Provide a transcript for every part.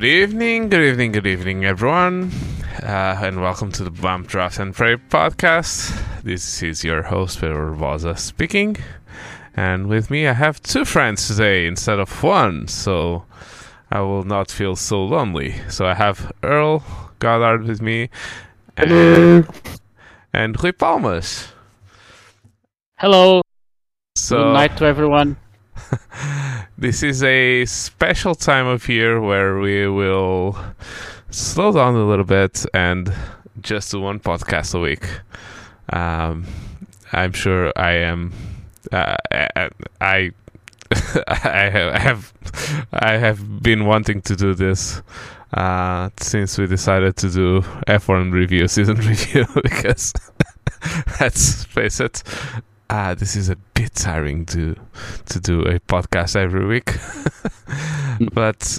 Good evening, good evening, good evening, everyone, uh, and welcome to the Bump Draft and Pray podcast. This is your host, Pedro Vaza, speaking, and with me I have two friends today instead of one, so I will not feel so lonely. So I have Earl Goddard with me, and, and Rui Palmas. Hello. So Good night to everyone. this is a special time of year where we will slow down a little bit and just do one podcast a week. Um, I'm sure I am. Uh, I I I have I have been wanting to do this uh, since we decided to do F1 review, season review, because let's face it, ah, this is a bit tiring to to do a podcast every week. but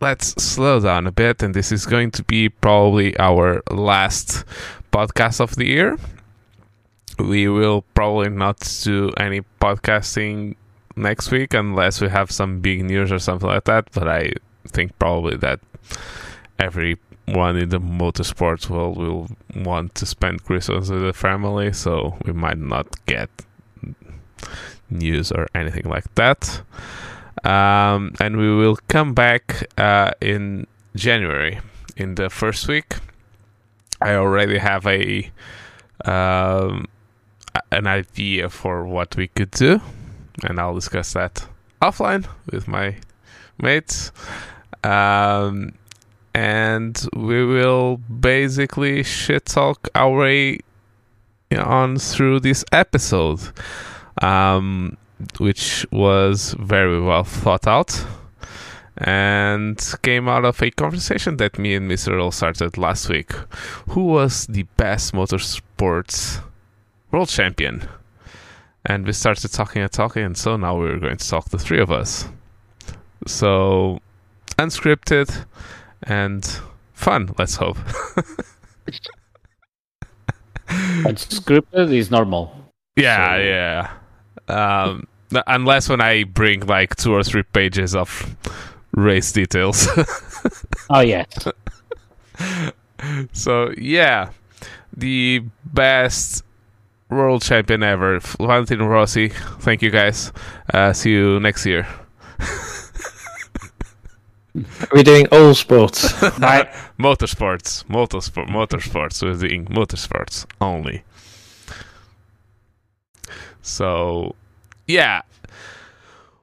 let's slow down a bit, and this is going to be probably our last podcast of the year. We will probably not do any podcasting next week unless we have some big news or something like that. But I think probably that everyone in the motorsports world will want to spend Christmas with the family, so we might not get news or anything like that. Um, and we will come back uh, in January in the first week. I already have a um, an idea for what we could do, and I'll discuss that offline with my mates. Um, and we will basically shit talk our way on through this episode, um, which was very well thought out and came out of a conversation that me and Mr. Earl started last week. Who was the best motorsports world champion? And we started talking and talking, and so now we're going to talk the three of us. So, unscripted and fun, let's hope. Unscripted is normal. Yeah, So- yeah. Um, unless when I bring like two or three pages of race details. Oh yeah. so yeah, the best world champion ever, Valentino Rossi. Thank you guys. Uh, see you next year. We're doing all sports. Right. motorsports, motorsport, motorsports. We're doing motorsports only. So, yeah.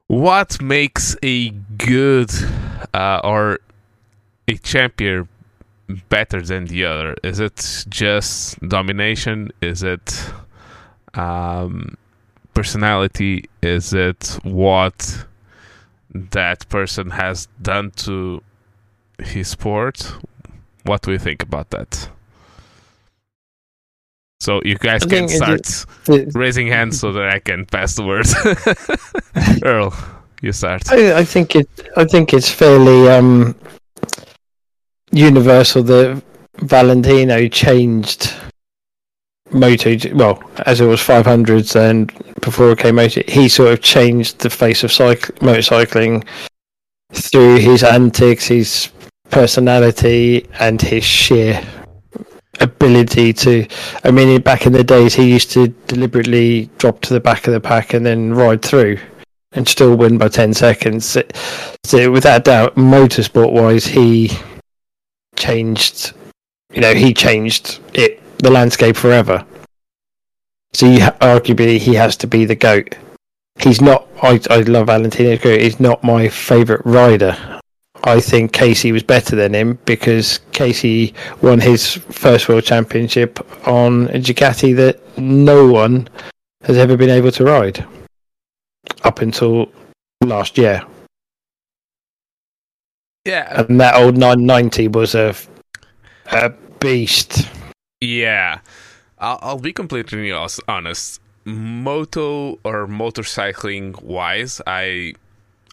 What makes a good uh, or a champion better than the other? Is it just domination? Is it um, personality? Is it what that person has done to his sport? What do you think about that? So you guys I can it- start raising hands so that I can pass the word. Earl, you start. I, I think it. I think it's fairly um, universal that Valentino changed Moto. Well, as it was 500s and before it came Moto, he sort of changed the face of cyc- motorcycling through his antics, his personality, and his sheer ability to. I mean, back in the days, he used to deliberately drop to the back of the pack and then ride through and still win by 10 seconds. So, without doubt, motorsport wise, he changed, you know, he changed it, the landscape forever. So you arguably he has to be the GOAT. He's not, I, I love Valentino he's not my favourite rider. I think Casey was better than him because Casey won his first world championship on a Ducati that no one has ever been able to ride up until last year. Yeah, And that old 990 was a, a beast. yeah. I'll, I'll be completely honest. Moto or motorcycling wise, I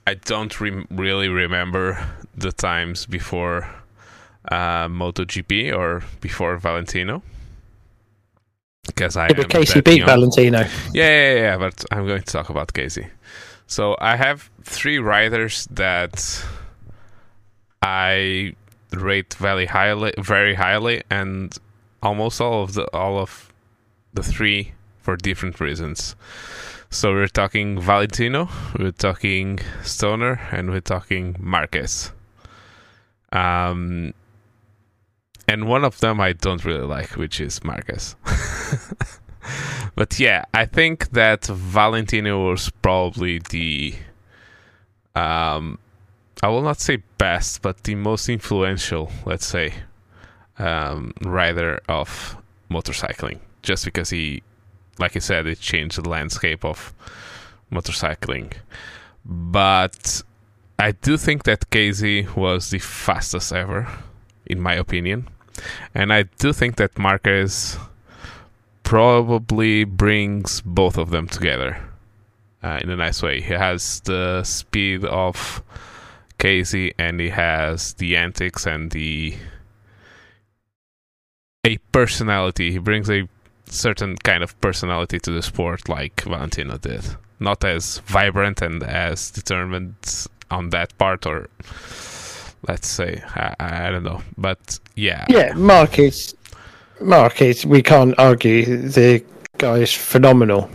I don't rem- really remember the times before uh, MotoGP or before Valentino. Because I Yeah, but Casey beat young. Valentino. Yeah, yeah, yeah, but I'm going to talk about Casey. So I have three riders that I rate very highly, very highly, and almost all of the all of the three for different reasons. So we're talking Valentino, we're talking Stoner, and we're talking Marquez. Um, and one of them I don't really like, which is Marquez. but yeah, I think that Valentino was probably the um, I will not say best, but the most influential, let's say, um, rider of motorcycling. Just because he, like I said, it changed the landscape of motorcycling. But I do think that Casey was the fastest ever, in my opinion. And I do think that Marquez probably brings both of them together uh, in a nice way. He has the speed of Casey and he has the antics and the a personality. He brings a certain kind of personality to the sport like Valentino did. Not as vibrant and as determined on that part or let's say I, I don't know. But yeah. Yeah, Marquez Marquez we can't argue the guy is phenomenal.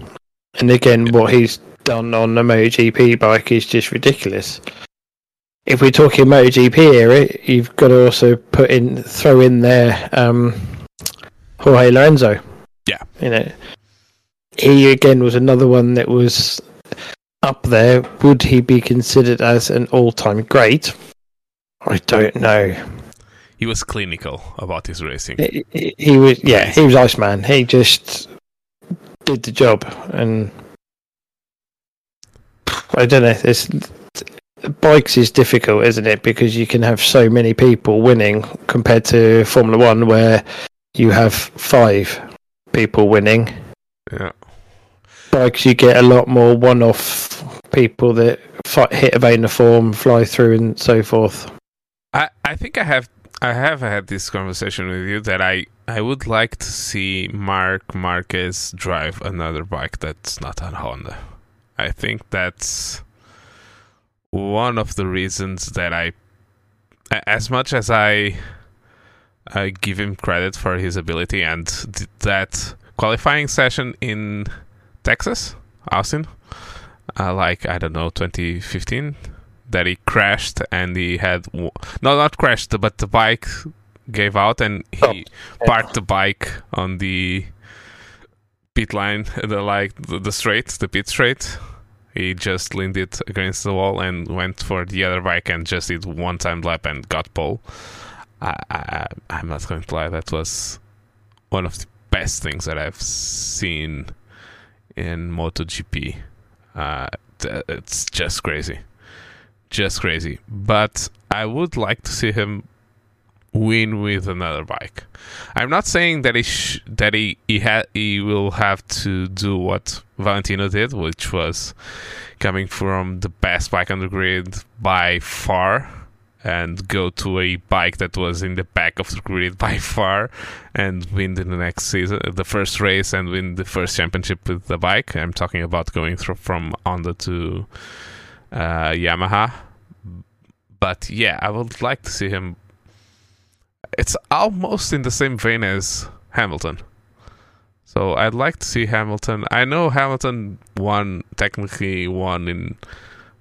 And again Yeah. what he's done on the MotoGP bike is just ridiculous. If we're talking MotoGP era, you've got to also put in throw in there um, Jorge Lorenzo. Yeah. You know, he again was another one that was up there. Would he be considered as an all-time great? I don't know. He was clinical about his racing. He, he- he was, yeah, he was Iceman. He just did the job, and I don't know. It's bikes is difficult, isn't it? Because you can have so many people winning compared to Formula One, where you have five people winning. Yeah. Bikes, you get a lot more one-off people that fi- hit a vein of form, fly through, and so forth. I, I think I have I have had this conversation with you that I, I would like to see Marc Marquez drive another bike that's not on Honda. I think that's one of the reasons that I, as much as I I give him credit for his ability and that qualifying session in Texas, Austin, uh, like I don't know, 2015, that he crashed and he had no, not crashed, but the bike gave out and he parked the bike on the pit line, the like the, the straight, the pit straight. He just leaned it against the wall and went for the other bike and just did one time lap and got pole. I, I, I'm not going to lie, that was one of the best things that I've seen in MotoGP. Uh, it's just crazy, just crazy. But I would like to see him win with another bike. I'm not saying that he sh- that he he, ha- he will have to do what Valentino did, which was coming from the best bike on the grid by far and go to a bike that was in the back of the grid by far and win the next season the first race and win the first championship with the bike i'm talking about going through from honda to uh, yamaha. But yeah i would like to see him. It's almost in the same vein as hamilton. So i'd like to see hamilton. I know hamilton won technically won in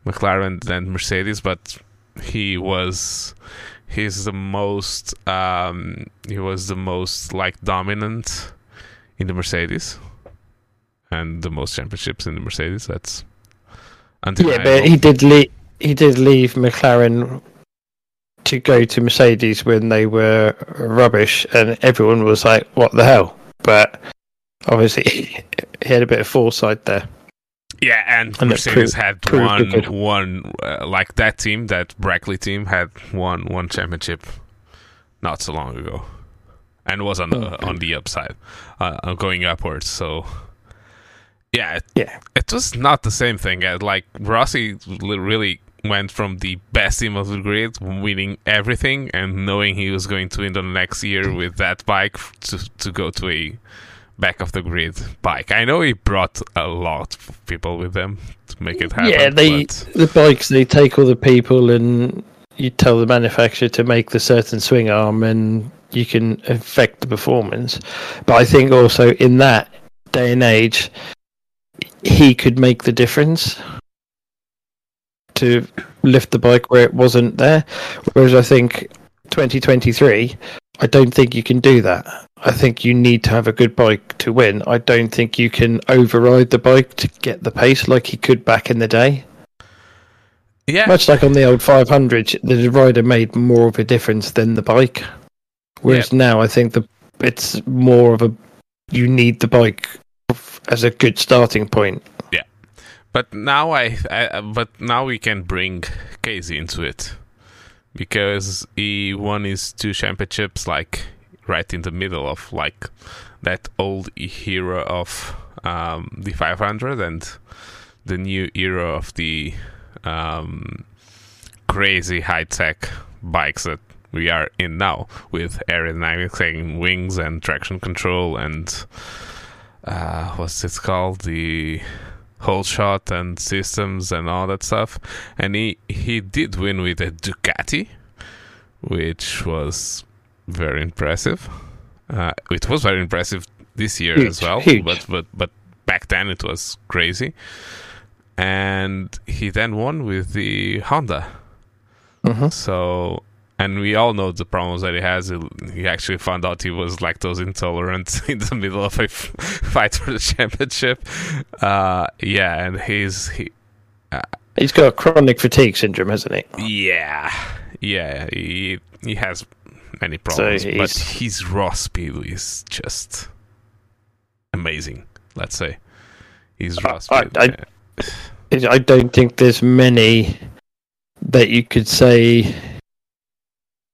mclaren and mercedes but he was he's the most um he was the most like dominant in the mercedes and the most championships in the mercedes. That's Yeah, but he did leave. He did leave McLaren to go to Mercedes when they were rubbish, and everyone was like, "What the hell?" But obviously, he had a bit of foresight there. Yeah, and, And Mercedes proved- had proved one good. one uh, like that team, that Brackley team had won one championship not so long ago, and was on the on the upside, uh, going upwards. So yeah, it, Yeah. it was not the same thing. Uh, Like Rossi really went from the best team of the grid, winning everything, and knowing he was going to win the next year with that bike to to go to a back of the grid bike. I know he brought a lot of people with them to make it happen. yeah, they but the bikes they take all the people, and you tell the manufacturer to make the certain swing arm and you can affect the performance. But I think also in that day and age, he could make the difference to lift the bike where it wasn't there. Whereas I think 2023, I don't think you can do that. I think you need to have a good bike to win. I don't think you can override the bike to get the pace like he could back in the day. Yeah, Much like on the old 500, the rider made more of a difference than the bike. Whereas now, I think the it's more of a you need the bike as a good starting point. Yeah, but now I, I, but now we can bring Casey into it because he won his two championships like right in the middle of like that old era of um, the 500 and the new era of the um, crazy high tech bikes that we are in now with aerodynamics wings and traction control and uh, what's it called? The whole shot and systems and all that stuff. And he he did win with a Ducati which was very impressive. Uh, it was very impressive this year Huge, as well huge. but but but back then it was crazy. And he then won with the Honda. Mhm. so, and we all know the problems that he has. He- actually found out he was lactose intolerant in the middle of a f- fight for the championship. Uh, yeah, and he's he, He's got a chronic fatigue syndrome, hasn't he? yeah, yeah, he he has many problems, but he's- his raw speed is just amazing. Let's say his raw I- speed. I- yeah. I don't think there's many that you could say.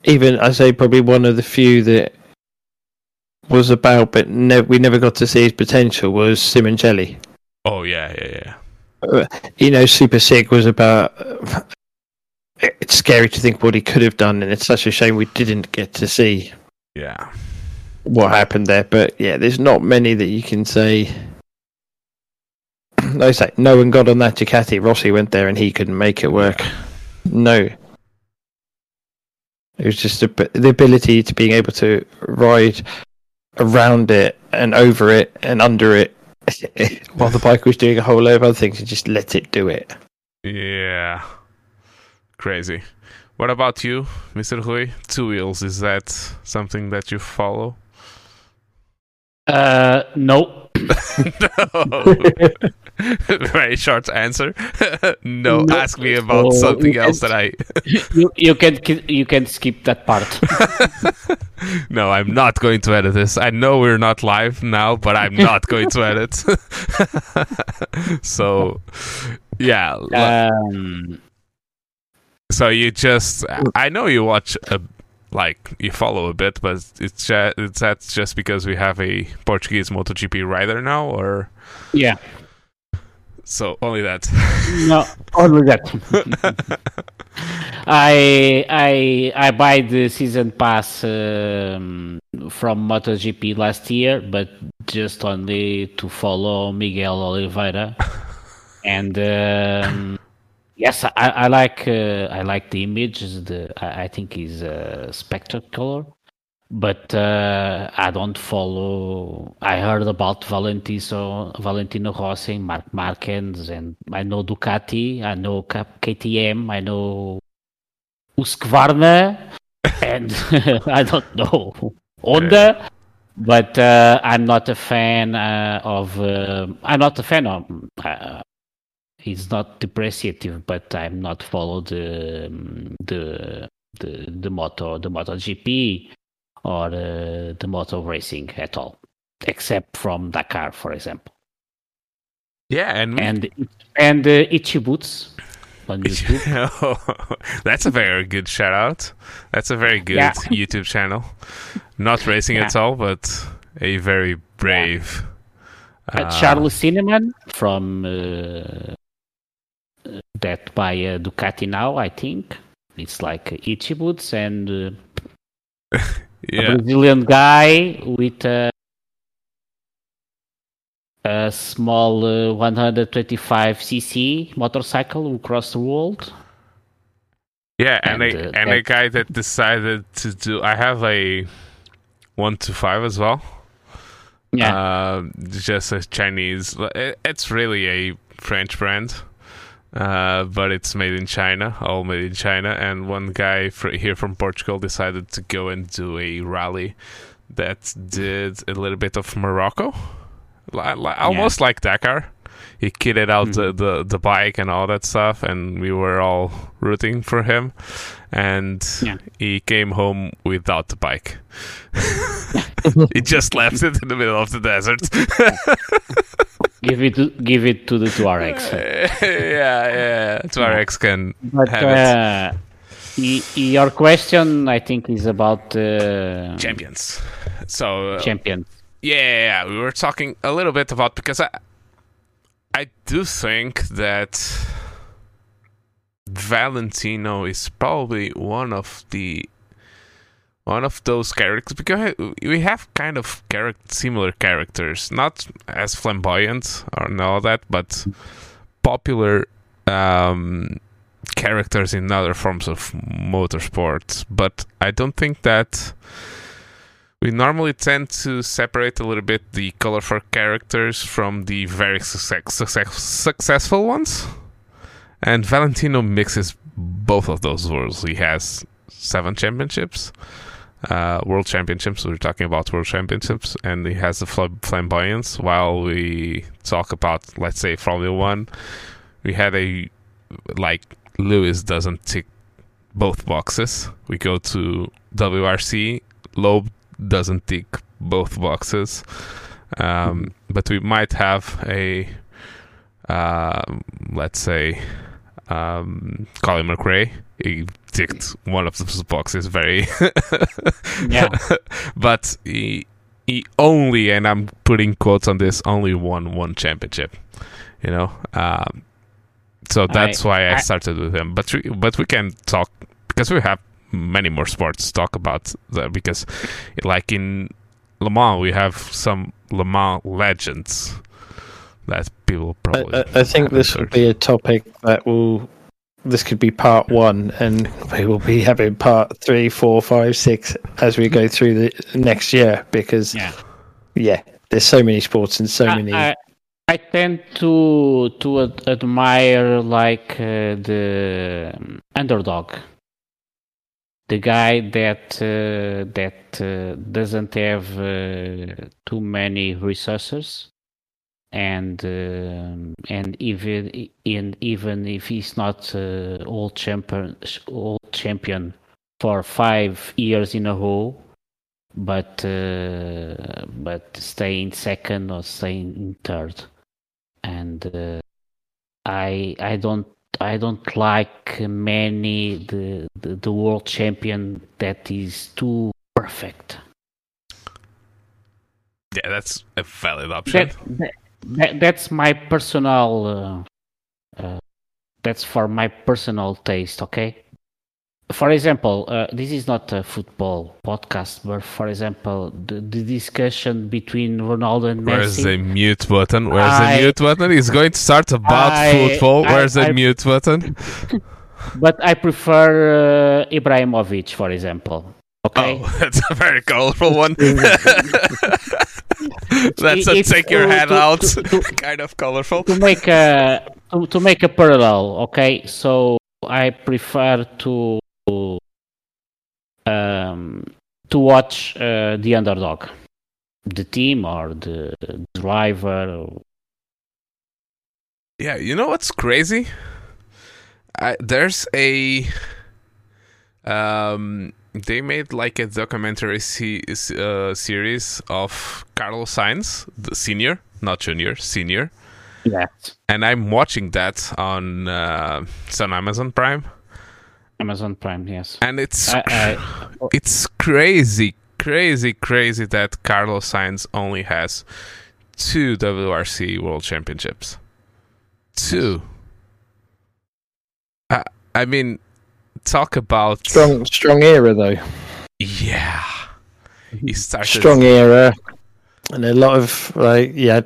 Even I say probably one of the few that was about, but ne- we never got to see his potential was Simoncelli. oh yeah, yeah, yeah. Uh, you know, Super Sic was about. It's scary to think what he could have done, and it's such a shame we didn't get to see Yeah, what happened there. But yeah, there's not many that you can say. Like I say, no one got on that Ducati. Rossi went there and he couldn't make it work. No. It was just a, the ability to being able to ride around it and over it and under it while the bike was doing a whole load of other things and just let it do it. Yeah. Crazy. What about you, Mr. Rui? Two wheels, is that something that you follow? Uh, no. no. Very short answer. no, No. ask me about Oh, something else that I. you you can you can skip that part. no, I'm not going to edit this. I know we're not live now, but I'm not going to edit. so, yeah. Um, So you just, I know you watch a, like you follow a bit, but it's just, it's that's just because we have a Portuguese MotoGP rider now, or yeah. So only that. No, only that. I I I buy the season pass um, from MotoGP last year, but just only to follow Miguel Oliveira. and um, yes, I, I like uh, I like the image. The I, I think is uh, spectacular. But uh, I don't follow. I heard about Valentino, Valentino Rossi, Marc Marquez, and I know Ducati, I know KTM, I know Husqvarna, and I don't know Honda. But uh, I'm not a fan uh, of. Uh, I'm not a fan of. Uh, it's not depreciative, but I'm not follow the the the the moto the MotoGP or uh, the motor racing at all, except from Dakar, for example. Yeah, and And and uh, Itchy Boots on YouTube. that's a very good shout out. That's a very good Yeah. YouTube channel. Not racing at all, but a very brave. Uh, Charly Sinewan from uh, that by uh, Ducati now, I think. It's like Itchy Boots and uh, a Brazilian guy with a, a small uh, 125cc motorcycle who crossed the world. Yeah, and, And, a uh, and a guy that decided to do. I have a one to five as well. Yeah. Uh, just a Chinese. it- It's really a French brand, uh, but it's made in China, all made in China. And one guy fr- here from Portugal decided to go and do a rally that did a little bit of Morocco, li- li- almost like Dakar. He kitted out the, the, the bike and all that stuff, and we were all rooting for him. And Yeah. he came home without the bike. he just left it in the middle of the desert. give it to, give it to the Tuaregs. yeah, yeah. Tuaregs can But have it. uh, y- your question, I think, is about uh, champions. So uh, champion. yeah, yeah, yeah, we were talking a little bit about because I, I do think that Valentino is probably one of the one of those characters because we have kind of charac- similar characters, not as flamboyant or all that, but popular um, characters in other forms of motorsports. But I don't think that we normally tend to separate a little bit the colorful characters from the very success, success, successful ones. And Valentino mixes both of those worlds. He has seven championships, uh, world championships. We're talking about world championships, and he has the flamboyance. While we talk about, let's say, Formula One, we had a like Lewis doesn't tick both boxes. We go to WRC, Loeb doesn't tick both boxes, um, but we might have a, uh, let's say, um, Colin McRae. He ticked one of those boxes very, Yeah. but he he only, and I'm putting quotes on this, only won one championship. You know, um, so that's I- why I I- started with him. But we, but we can talk because we have many more sports to talk about. That because, like in Le Mans, we have some Le Mans legends that people I, probably. I, I think haven't this will heard. be a topic that will. This could be part one, and we will be having part three, four, five, six as we go through the next year. Because Yeah. yeah, there's so many sports and so I- many. I, I tend to to ad- admire like uh, the um, underdog, the guy that uh, that uh, doesn't have uh, too many resources, and um and even in even if he's not uh, old champion old champion for five years in a row, but uh, but stay in second or stay in third, and uh, I I don't I don't like many the, the the world champion that is too perfect. yeah, that's a valid option. That, that, that that's my personal. Uh, uh, that's for my personal taste. Okay. For example, uh, this is not a football podcast, but for example, the, the discussion between Ronaldo and Where's Messi. the mute button? Where's I- the mute button? He's going to start about I- football. I- Where's the I- mute button? But I prefer uh, Ibrahimovic, for example. Okay. Oh, that's a very colorful one. that's a take your to- head to- out to- to- kind of colorful. to make a to, to make a parallel okay so i prefer to um to watch uh, the underdog the team or the driver Yeah, you know what's crazy? I, there's a um they made like a documentary se- uh, series of Carlos Sainz, the senior, not junior, senior, yeah and I'm watching that on uh, it's on Amazon Prime, amazon prime yes. And it's I, I, it's crazy, crazy, crazy that Carlos Sainz only has two WRC World Championships. Two. I, I mean, talk about strong, strong era though. Yeah, he started. Strong era, and a lot of like yeah.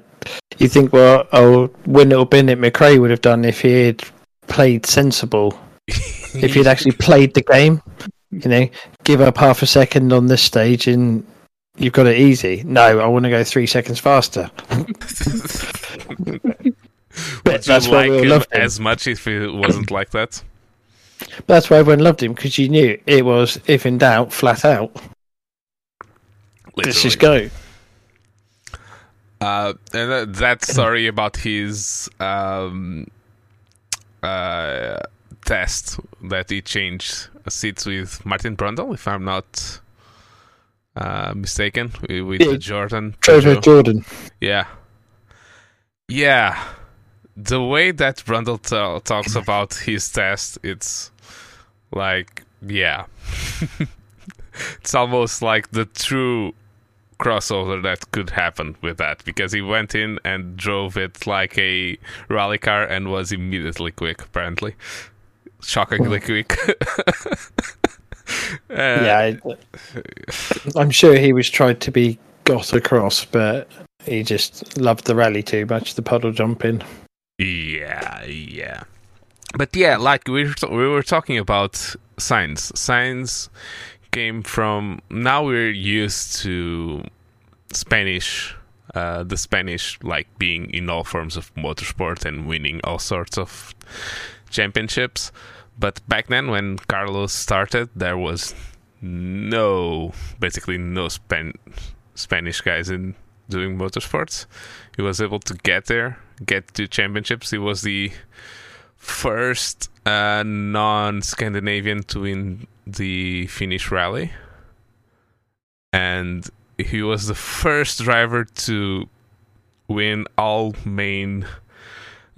You think well, oh, win it or bin it, McRae would have done if he had played sensible if you'd actually played the game, you know, give up half a second on this stage and you've got it easy. No, I want to go three seconds faster. Would that's you like we him him. as much if it wasn't like that? That's why everyone loved him because you knew it was, if in doubt, flat out. Let's just go. Uh, and that, story about his um, uh, test that he changed seats with Martin Brundle, if I'm not uh, mistaken, with, Yeah. Jordan. Trevor Jordan. Yeah. Yeah. The way that Brundle ta- talks about his test, it's like, yeah. it's almost like the true crossover that could happen with that because he went in and drove it like a rally car and was immediately quick, apparently. Shockingly quick. Uh, yeah, I, I'm sure he was tried to be got across, but he just loved the rally too much, the puddle jumping. Yeah, yeah. But yeah, like we we were talking about Sainz. Sainz came from. Now we're used to Spanish, uh, the Spanish like being in all forms of motorsport and winning all sorts of championships. But back then, when Carlos started, there was no, basically no Span- Spanish guys in doing motorsports. He was able to get there, get to championships. He was the first uh, non-Scandinavian to win the Finnish rally, and he was the first driver to win all main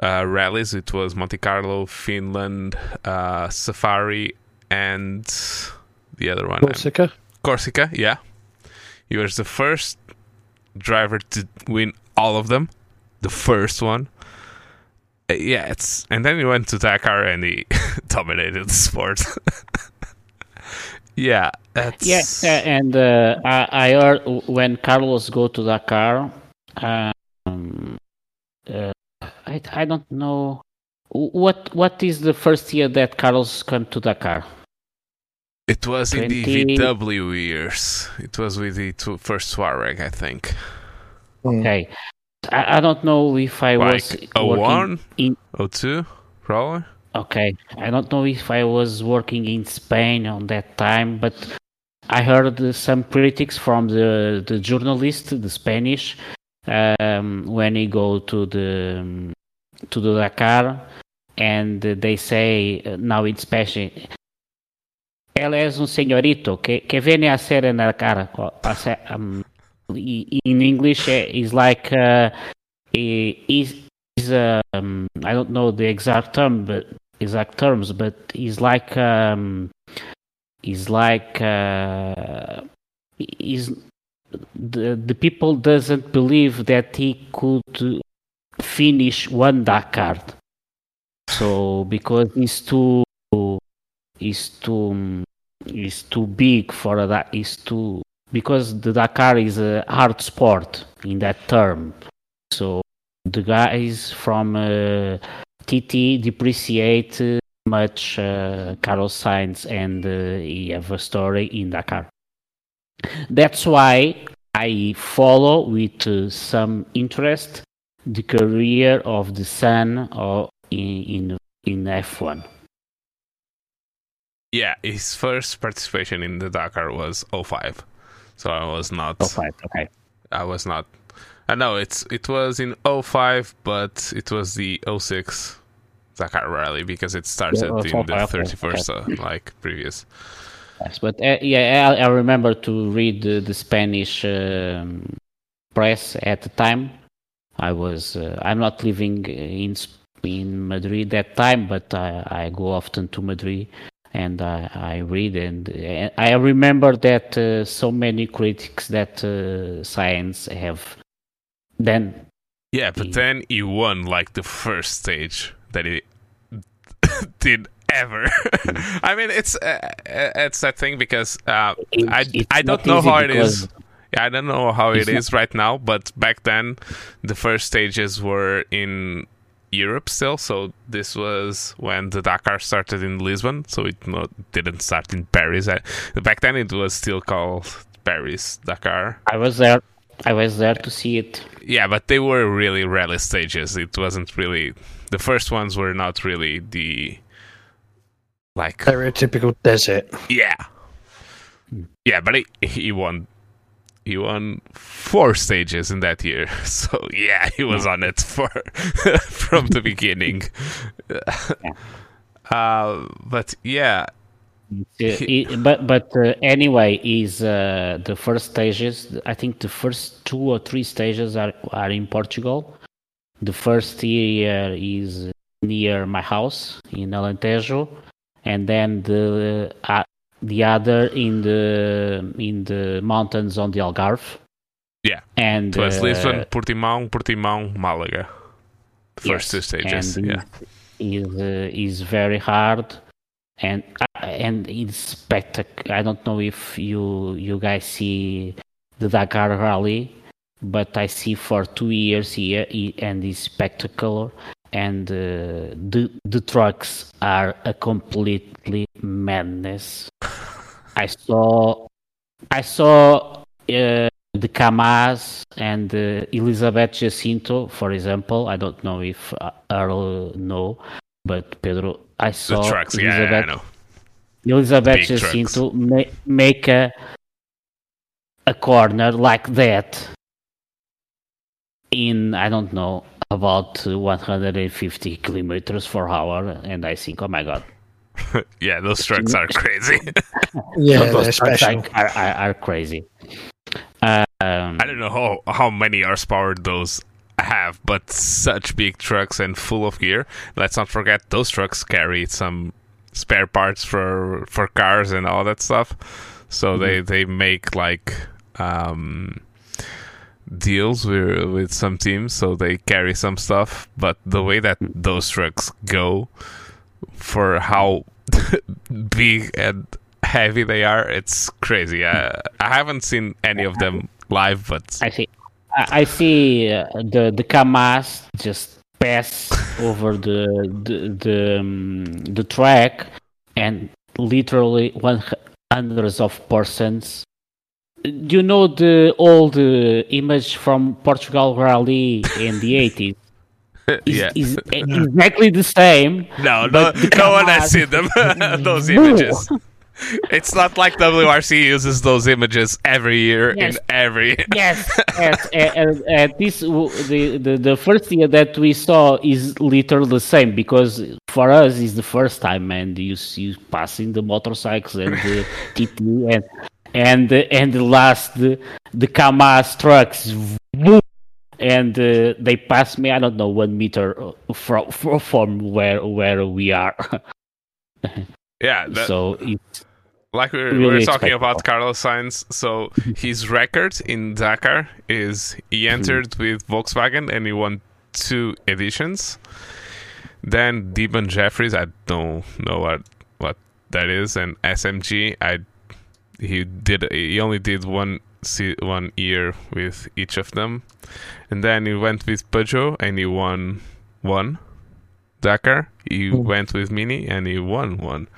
uh, rallies. It was Monte Carlo, Finland, uh, Safari, and the other one. Corsica. Corsica, yeah. He was the first driver to win all of them. The first one. Uh, yeah, it's and then he went to Dakar and he dominated the sport. yeah, that's Yeah, uh, and uh, I, I heard when Carlos go to Dakar, um, uh, I I don't know what what is the first year that Carlos come to Dakar. It was in the VW years. It was with the tw- first Touareg, I think. Mm. Okay, I, I don't know if I was a working one, in. oh two, probably. Okay, I don't know if I was working in Spain on that time, but I heard some critics from the the journalist, the Spanish, um, when he go to the to the Dakar, and they say uh, now in Spanish. Él es un señorito que, que viene a hacer en el Dakar. O- a hacer, um, in English, uh, is like uh, he's um, I don't know the exact term, but exact terms, but he's like um, he's like uh, he's the the people doesn't believe that he could finish one Dakar. So because he's too is too is too big for that is too because the Dakar is a hard sport in that term. So the guys from uh, TT depreciate uh, much uh, Carlos Sainz and uh, he have a story in Dakar. That's why I follow with uh, some interest the career of the son in in, in F1. Yeah, his first participation in the Dakar was 05. So I was not Oh, fine, okay. I was not I know it's it was in 05 but it was the 06 Dakar rally because it started Yeah, was in the 05, okay, 31st uh, like previous. Yes, but uh, yeah, I, I remember to read the, the Spanish um, press at the time. I was uh, I'm not living in in Madrid that time, but I, I go often to Madrid and I, I read and uh, I remember that uh, so many critics that uh, Sainz have then Yeah, but then he won like the first stage that he did ever. I mean, it's uh, it's that thing because uh, It- I I don't know how it is. Yeah, I don't know how It's right now, but back then the first stages were in Europe still. So this was when the Dakar started in Lisbon. So it not, didn't start in Paris. I, back then it was still called Paris Dakar. I was there. I was there to see it. Yeah, but they were really rally stages. It wasn't really the first ones were not really the like They're a typical desert. yeah hmm. yeah but he, he won he won four stages in that year. So yeah he was on it for from the beginning. Uh but yeah. It- but but uh, anyway, is uh, the first stages? I think the first two or three stages are are in Portugal. The first year is near my house in Alentejo, and then the uh, the other in the in the mountains on the Algarve. Yeah. and it was uh, lisbon portimão portimão malaga the first Yes, two stages and yeah is uh, is very hard and uh, and it's spectac I don't know if you you guys see the Dakar Rally but I see for two years here and it's spectacular and uh, the the trucks are a completely madness I saw I saw uh, the Kamaz and uh, Elisabete Jacinto, for example. I don't know if uh, Earl know, but Pedro, I the saw trucks yeah, yeah, i Elisabete, know Elisabete. Jacinto ma- make a a corner like that in I don't know about uh, 150 kilometers per hour, and I think, oh my god, yeah those trucks are crazy Yeah, those they're trucks special. are, are, are, are crazy. Um, I don't know how how many horsepower those have, but such big trucks and full of gear. Let's not forget those trucks carry some spare parts for for cars and all that stuff. So they they make like um, deals with with some teams, so they carry some stuff. But the way that those trucks go for how big and heavy they are, it's crazy. I, I haven't seen any of them live, but I see. I see uh, the the Kamaz just pass over the the the, um, the track, and literally one hundreds of persons. You know the old uh, image from Portugal Rally in the eighties. Is, yeah. is eh, exactly the same. No, no, no one has seen them. those images. It's not like WRC uses those images every year Yes. in every. yes, yes. And, and, and this the, the the first year that we saw is literally the same because for us is the first time, and you see passing the motorcycles and the TT and and and the last the, the Kamaz trucks. And uh, they passed me. I don't know one meter from from where where we are. Yeah, that, so like we were, really we were talking about. Carlos Sainz. So his record in Dakar is he Hmm. entered with Volkswagen and he won two editions. Then Demon Jefferies, I don't know what what that is, and SMG, I he did he only did one one year with each of them, and then he went with Peugeot and he won one Dakar. He Mm. went with Mini and he won one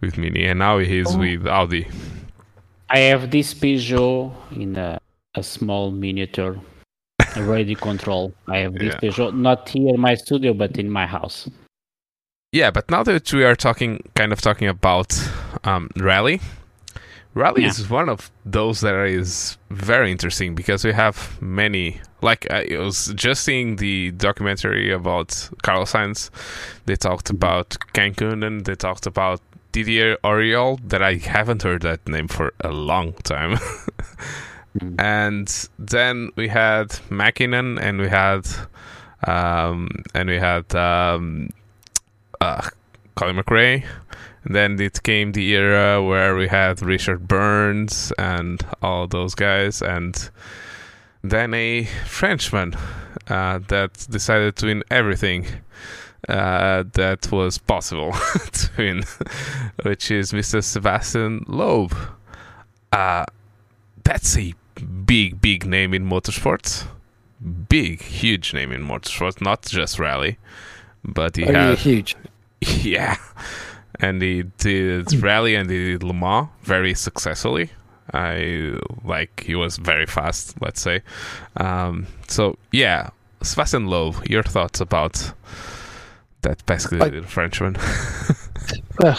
with Mini, and now he's Oh. with Audi. I have this Peugeot in a, a small miniature radio control. I have this Yeah. Peugeot not here in my studio, but in my house. Yeah, but now that we are talking, kind of talking about um, rally, rally Yeah. is one of those that is very interesting because we have many. Like I was just seeing the documentary about Carlos Sainz. They talked about Kankkunen and they talked about Didier Auriol that I haven't heard that name for a long time. Mm. and then we had Mäkinen and we had um, and we had um, uh, Colin McRae. And then it came the era where we had Richard Burns and all those guys, and then a Frenchman uh, that decided to win everything uh, that was possible to win, which is Mr. Sebastian Loeb. Uh, that's a big, big name in motorsports. Big, huge name in motorsports, not just rally. but he Oh, yeah, had huge. yeah, and he did rally and he did Le Mans very successfully. I like he was very fast. Let's say, um, so yeah. Sebastian Loeb, your thoughts about that pesky Frenchman? Ugh.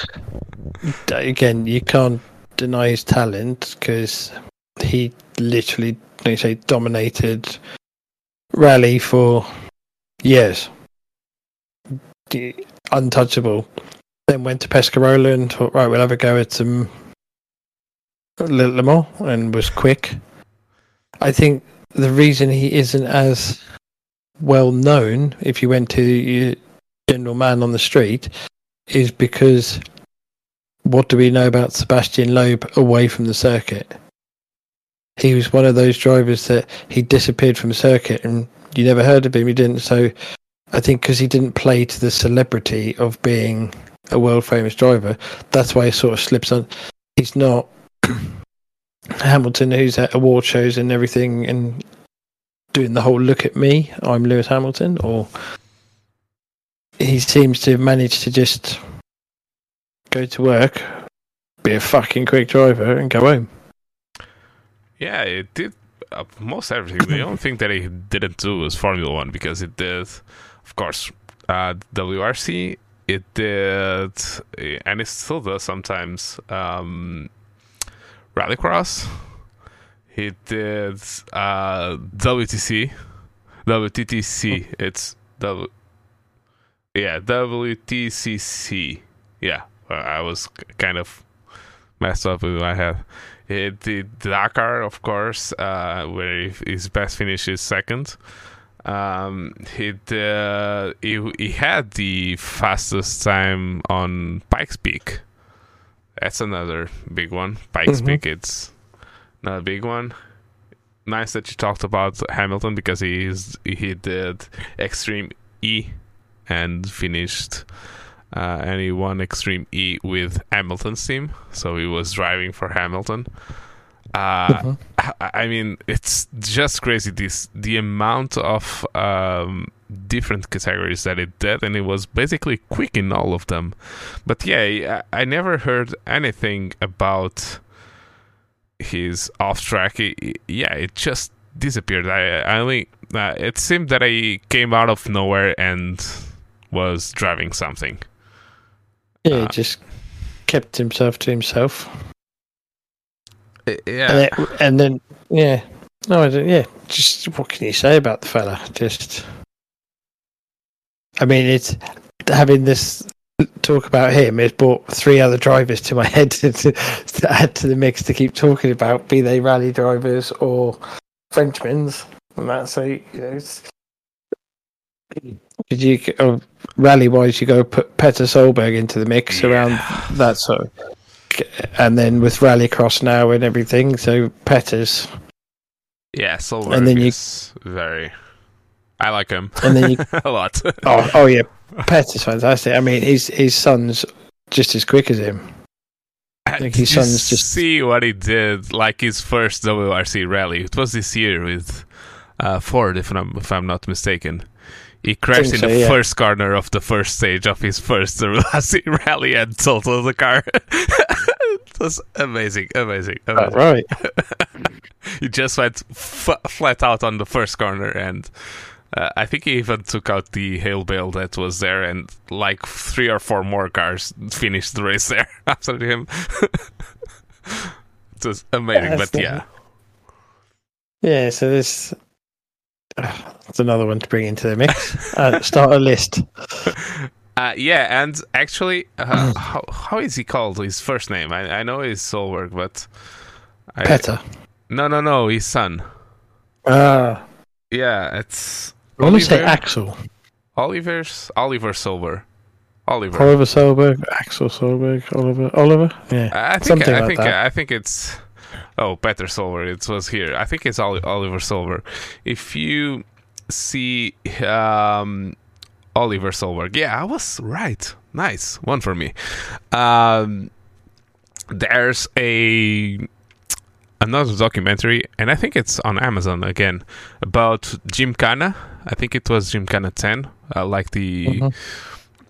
Again, you can't deny his talent because he literally, like say, dominated rally for years. The- Untouchable. Then went to Pescarolo and thought, right, we'll have a go at some Le Le Mans and was quick. I think the reason he isn't as well known, if you went to your general man on the street, is because what do we know about Sebastian Loeb away from the circuit? He was one of those drivers that he disappeared from the circuit and you never heard of him. He didn't. So I think because he didn't play to the celebrity of being a world famous driver, that's why he sort of slips on. He's not Hamilton, who's at award shows and everything and doing the whole look at me, I'm Lewis Hamilton, or he seems to have managed to just go to work, be a fucking quick driver, and go home. Yeah, it did uh, most everything. the only thing that he didn't do was Formula One because it did, of course, uh, WRC. It did, and it still does sometimes. Um, Rallycross. He did uh, WTC, WTTC. It's W. Yeah, WTCC. Yeah, I was kind of messed up with my head. He did Dakar, of course, uh, where his best finish is second. Um, he did, he he had the fastest time on Pikes Peak. That's another big one. Pikes Mhm. Peak, it's not a big one. Nice that you talked about Hamilton because he's he did Extreme E and finished uh, and he won Extreme E with Hamilton's team, so he was driving for Hamilton. Uh, Mhm. I, mean, it's just crazy this the amount of um, different categories that it did, and it was basically quick in all of them. But yeah, I, I never heard anything about his off track. Yeah, it just disappeared. I, I only uh, it seemed that I came out of nowhere and was driving something. Yeah, Uh, he just kept himself to himself. Yeah, And, it, and then, yeah. No, I don't, yeah. Just what can you say about the fella? Just, I mean, it's having this talk about him. has brought three other drivers to my head to, to, to add to the mix to keep talking about, be they rally drivers or Frenchmen's. And that's a, you know, it's, did you uh, rally wise? You go put Petter Solberg into the mix around that sort of and then with Rallycross now and everything, so Petter's, yeah. Solberg And then you- very. I like him and then you, a lot. oh, oh yeah, Petter's fantastic. I mean, his his son's just as quick as him. Did his you son's just- see what he did? Like his first WRC rally. It was this year with uh, Ford, if I'm if I'm not mistaken. He crashed in so, the yeah. first corner of the first stage of his first rally and totaled the car. it was amazing, amazing, Oh, amazing. right, he just went f- flat out on the first corner and uh, I think he even took out the hail bale that was there and like three or four more cars finished the race there after him. it was amazing, That's but yeah. yeah. So this. Uh, that's another one to bring into the mix. Uh, start a list. Uh, yeah, and actually, uh, how, how is he called? His first name? I, I know his Solberg, but I, Petter. no, no, no, his son. Ah, Yeah, it's I want to say Axel. Oliver's Oliver Solberg. Oliver. Oliver Solberg, Axel Solberg, Oliver, Oliver. Yeah, I think Something I like think that. I think it's oh Petter Solberg. It was here. I think it's Oli- Oliver Solberg. If you see um, Oliver Solberg, yeah, I was right. Nice one for me. Um, there's a another documentary, and I think it's on Amazon again about Gymkhana. I think it was Gymkhana 10 uh, like the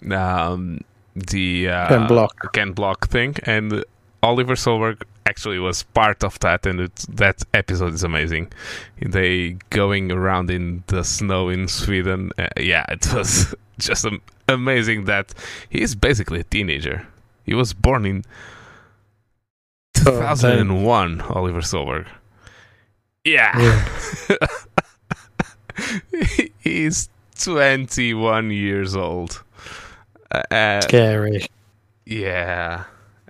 Mhm. um, the uh, Ken Block. Ken Block thing, and Oliver Solberg actually was part of that, and it's, that episode is amazing. They going around in the snow in Sweden. Uh, yeah, it was just am- amazing that he's basically a teenager. He was born in Oh, 2001, Oliver Solberg. Yeah. he's 21 years old. Uh, uh, Scary. yeah,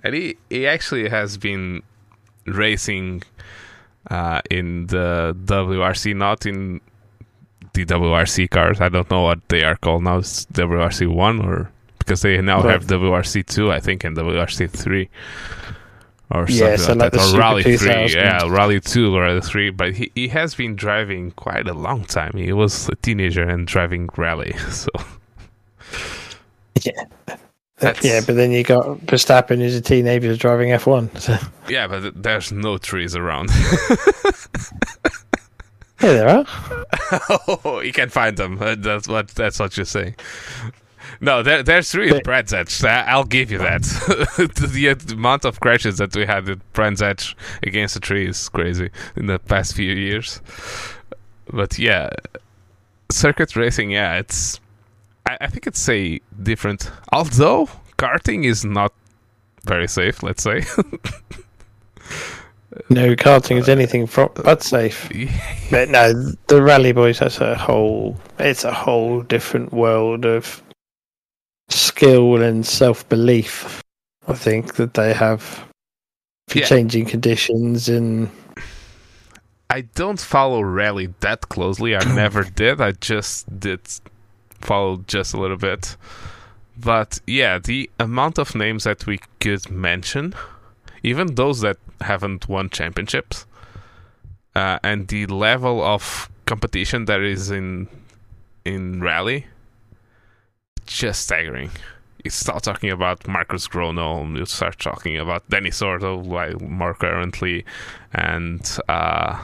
and he he actually has been racing uh, in the WRC, not in the WRC cars. I don't know what they are called now. It's WRC one or because they now Right. have WRC two, I think, and WRC three. Or Yeah, something so like like or Rally 3, yeah, Rally 2, Rally 3. But he, he has been driving quite a long time. He was a teenager and driving Rally. So Yeah. That's- Yeah, but then you got Verstappen who's a teenager driving F1. So. Yeah, but there's no trees around. Yeah, there are. oh, you can find them. Uh, That's what that's what you're saying. No, there, there's trees, But- Brands Hatch. I'll give you that. the, the amount of crashes that we had at Brands Hatch against the tree is crazy in the past few years. But yeah, circuit racing, yeah, it's. I, I think it's a different. Although karting is not very safe, let's say. No karting is uh, anything from but safe. But no, the Rally Boys. That's a whole. It's a whole different world of skill and self belief. I think that they have for Yeah. changing conditions and I don't follow rally that closely. I never did. I just did follow just a little bit. But yeah, the amount of names that we could mention, even those that haven't won championships, uh, and the level of competition that is in in rally, just staggering. You start talking about Marcus Gronholm, you start talking about Dani Sordo, like more currently, and uh,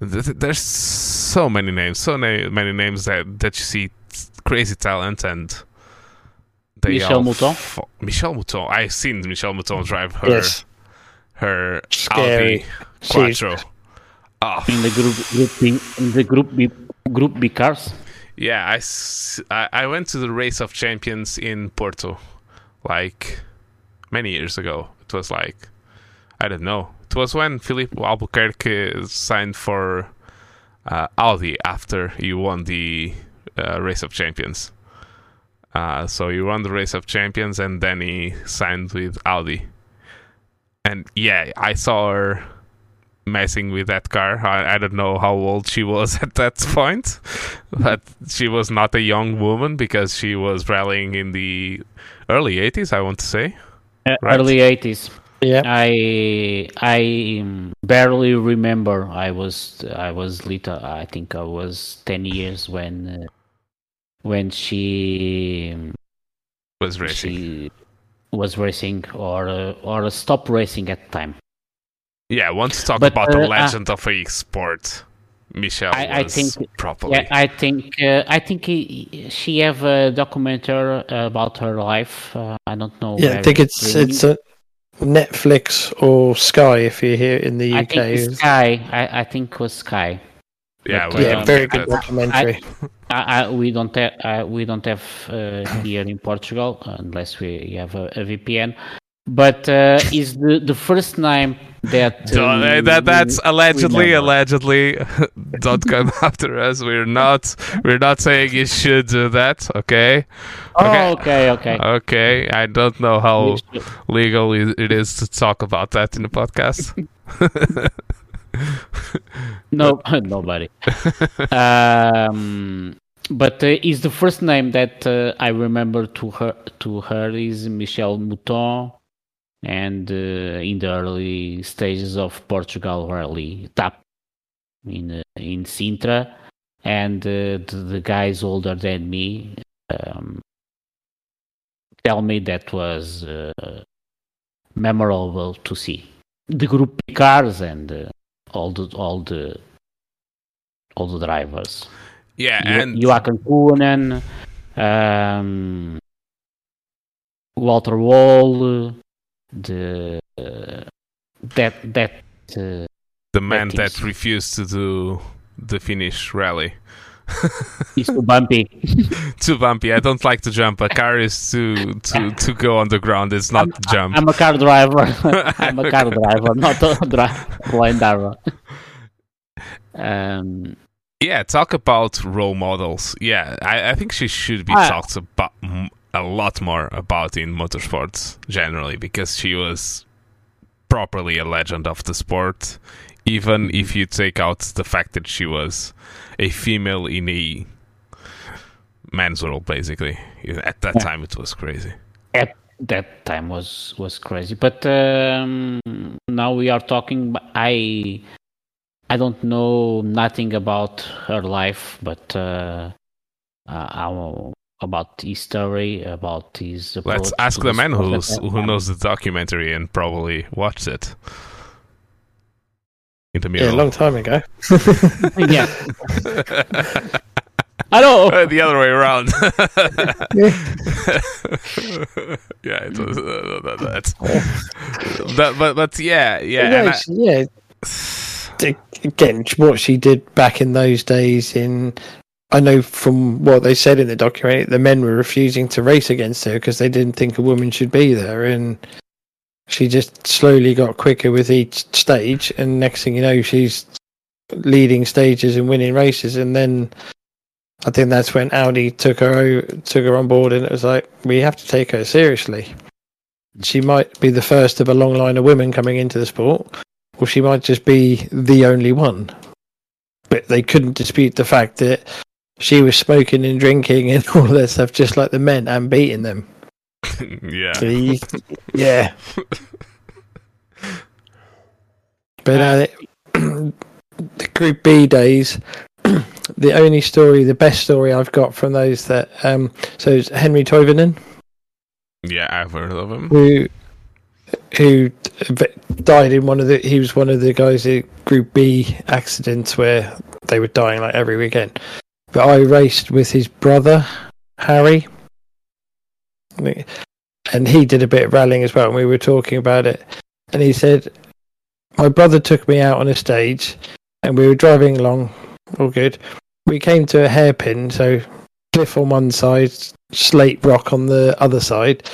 th- there's so many names, so na- many names that that you see crazy talent and. They Michèle Mouton? fo- Michèle Mouton. I've seen Michèle Mouton drive her yes, her Scary. Audi Quattro. Oh, in the group group B, in the group B group B cars. yeah, I, I went to the Race of Champions in Porto, like many years ago. It was like I don't know. It was when Filipe Albuquerque signed for uh, Audi after he won the uh, Race of Champions. Uh, so he won the Race of Champions and then he signed with Audi. And yeah, I saw her messing with that car. I, I don't know how old she was at that point, but she was not a young woman because she was rallying in the early 80s, I want to say. Uh, Right. Early 80s. yeah. I I barely remember. I was I was little. I think I was ten years when uh, when she Was racing. she was racing or uh, or stopped racing at the time. Yeah, I want to talk But, about the uh, legend of a sport. Michelle I- I think- properly. Yeah, I think uh, I think he, she have a documentary about her life. Uh, I don't know. Yeah, I think it's streaming. it's a Netflix or Sky if you're here in the UK. I UK. think Sky. I, I think it was Sky. Yeah, but, yeah, very good that. documentary. I, I, we don't have uh, we don't have uh, here in Portugal unless we have a, a VPN. But uh, is the the first name that um, uh, that that's we- allegedly remember. allegedly don't come after us we're not we're not saying you should do that okay Oh, okay, okay. okay i don't know how legal it is to talk about that in the podcast No, nobody. um, but uh, is the first name that uh, I remember to her to her is Michèle Mouton, and uh, in the early stages of Portugal Rally TAP in uh, in Sintra, and uh, the, the guys older than me um, tell me that was uh, memorable to see the group cars and. All the all the all the drivers. yeah Jo- and Joachim Koenen, Um, Walter Röhrl, the uh, that that uh, The man That that refused to do the Finnish rally. Is too bumpy. too bumpy. I don't like to jump. A car is to to to go on the ground. It's not to jump. I'm a car driver. I'm a car driver, not a dri- blind driver. Um, yeah, talk about role models. Yeah, I, I think she should be Ah. talked about a lot more about in motorsports generally because she was properly a legend of the sport. Even if you take out the fact that she was a female in a man's role, basically. At that Yeah. time, it was crazy. at that time was was crazy, but um, now we are talking. I I don't know nothing about her life, but uh, uh, about his story, about his. Let's ask the man who's, who knows the documentary and probably watched it. In the Yeah, a long time ago. yeah. Hello. Uh, the other way around. yeah, it was uh, that, that. That- but but yeah, yeah. Yeah, and I- yeah. Again, what she did back in those days, in I know from what they said in the documentary, the men were refusing to race against her because they didn't think a woman should be there, and she just slowly got quicker with each stage, and next thing you know, she's leading stages and winning races, and then. I think that's when Audi took her took her on board, and it was like we have to take her seriously. She might be the first of a long line of women coming into the sport, or she might just be the only one. But they couldn't dispute the fact that she was smoking and drinking and all that stuff, just like the men, and beating them. yeah. Yeah. But uh, the Group B days, the only story, the best story I've got from those that, um, so it's Henri Toivonen, Yeah, I've heard of him. who who died in one of the he was one of the guys in group b accidents where they were dying like every weekend but i raced with his brother Harri and he did a bit of rallying as well and we were talking about it and he said my brother took me out on a stage and we were driving along all good we came to a hairpin so cliff on one side slate rock on the other side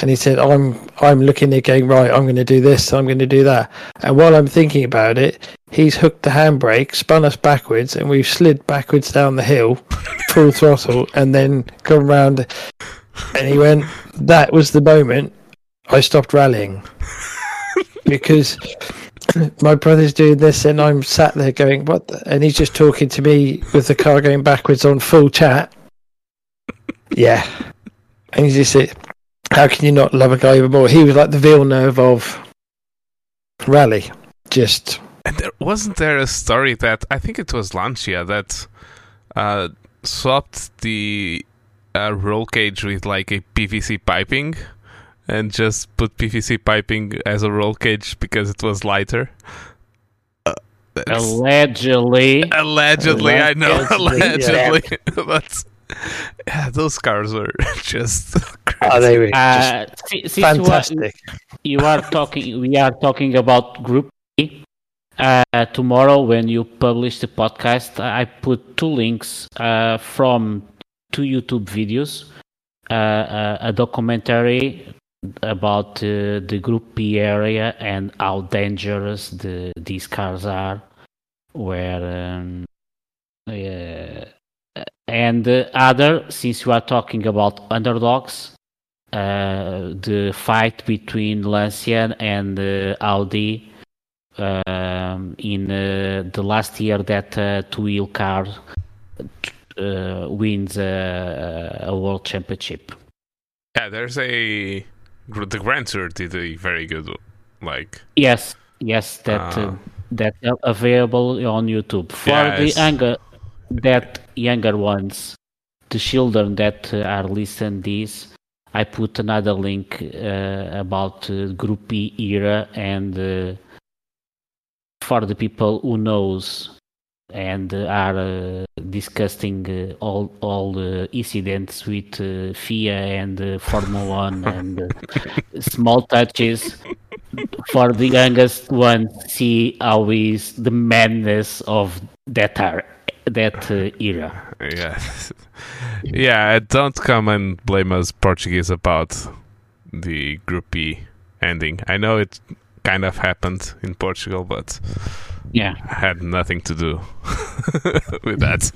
and he said, "I'm I'm looking at going right. I'm going to do this. I'm going to do that." And while I'm thinking about it, he's hooked the handbrake, spun us backwards, and we've slid backwards down the hill, full throttle, and then come round. And he went, "That was the moment I stopped rallying because." My brother's doing this, and I'm sat there going, "What?" The? And he's just talking to me with the car going backwards on full chat. Yeah, and he just said, how can you not love a guy even more? He was like the Villeneuve of rally. Just And there, wasn't there a story that I think it was Lancia that uh, swapped the uh, roll cage with like a PVC piping and just put PVC piping as a roll cage because it was lighter? Uh, that's- Allegedly. allegedly, I know, Allegedly, allegedly, but yeah, those cars were just crazy. oh, they were just Uh, si- since you are- fantastic. you are talking we are talking about group B. Uh, tomorrow when you publish the podcast i put two links uh, from two youtube videos uh, uh, a documentary about uh, the group b area and how dangerous the these cars are where um, uh, and the other since you are talking about underdogs uh, the fight between Lancia and uh, Audi um, in the last year that uh, two-wheel car uh, wins uh, a world championship. Yeah, there's a the Grand Tour did a very good like Yes, yes, that uh, Ah. that available on YouTube for the younger that younger ones, the children that uh, are listening this. I put another link uh, about uh, Group B era and uh, for the people who knows and are uh, discussing uh, all all the incidents with uh, FIA and uh, Formula One and uh, small touches for the youngest one. See how is the madness of that era, that uh, era. Yeah, yeah. Don't come and blame us Portuguese about the Group B ending. I know it kind of happened in Portugal, but Yeah, I had nothing to do with that.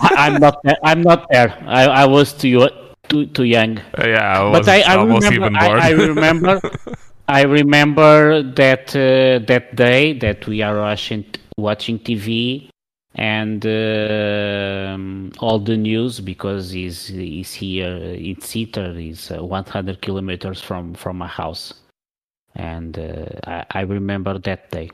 I, I'm not. there- I'm not there. I, I was too too too young. yeah, I was but I, I almost remember. even I. I remember. I remember that uh, that day that we are watching watching TV and um, all the news because he's he's here. It's. He's uh, 100 kilometers from from my house, and uh, I, I remember that day.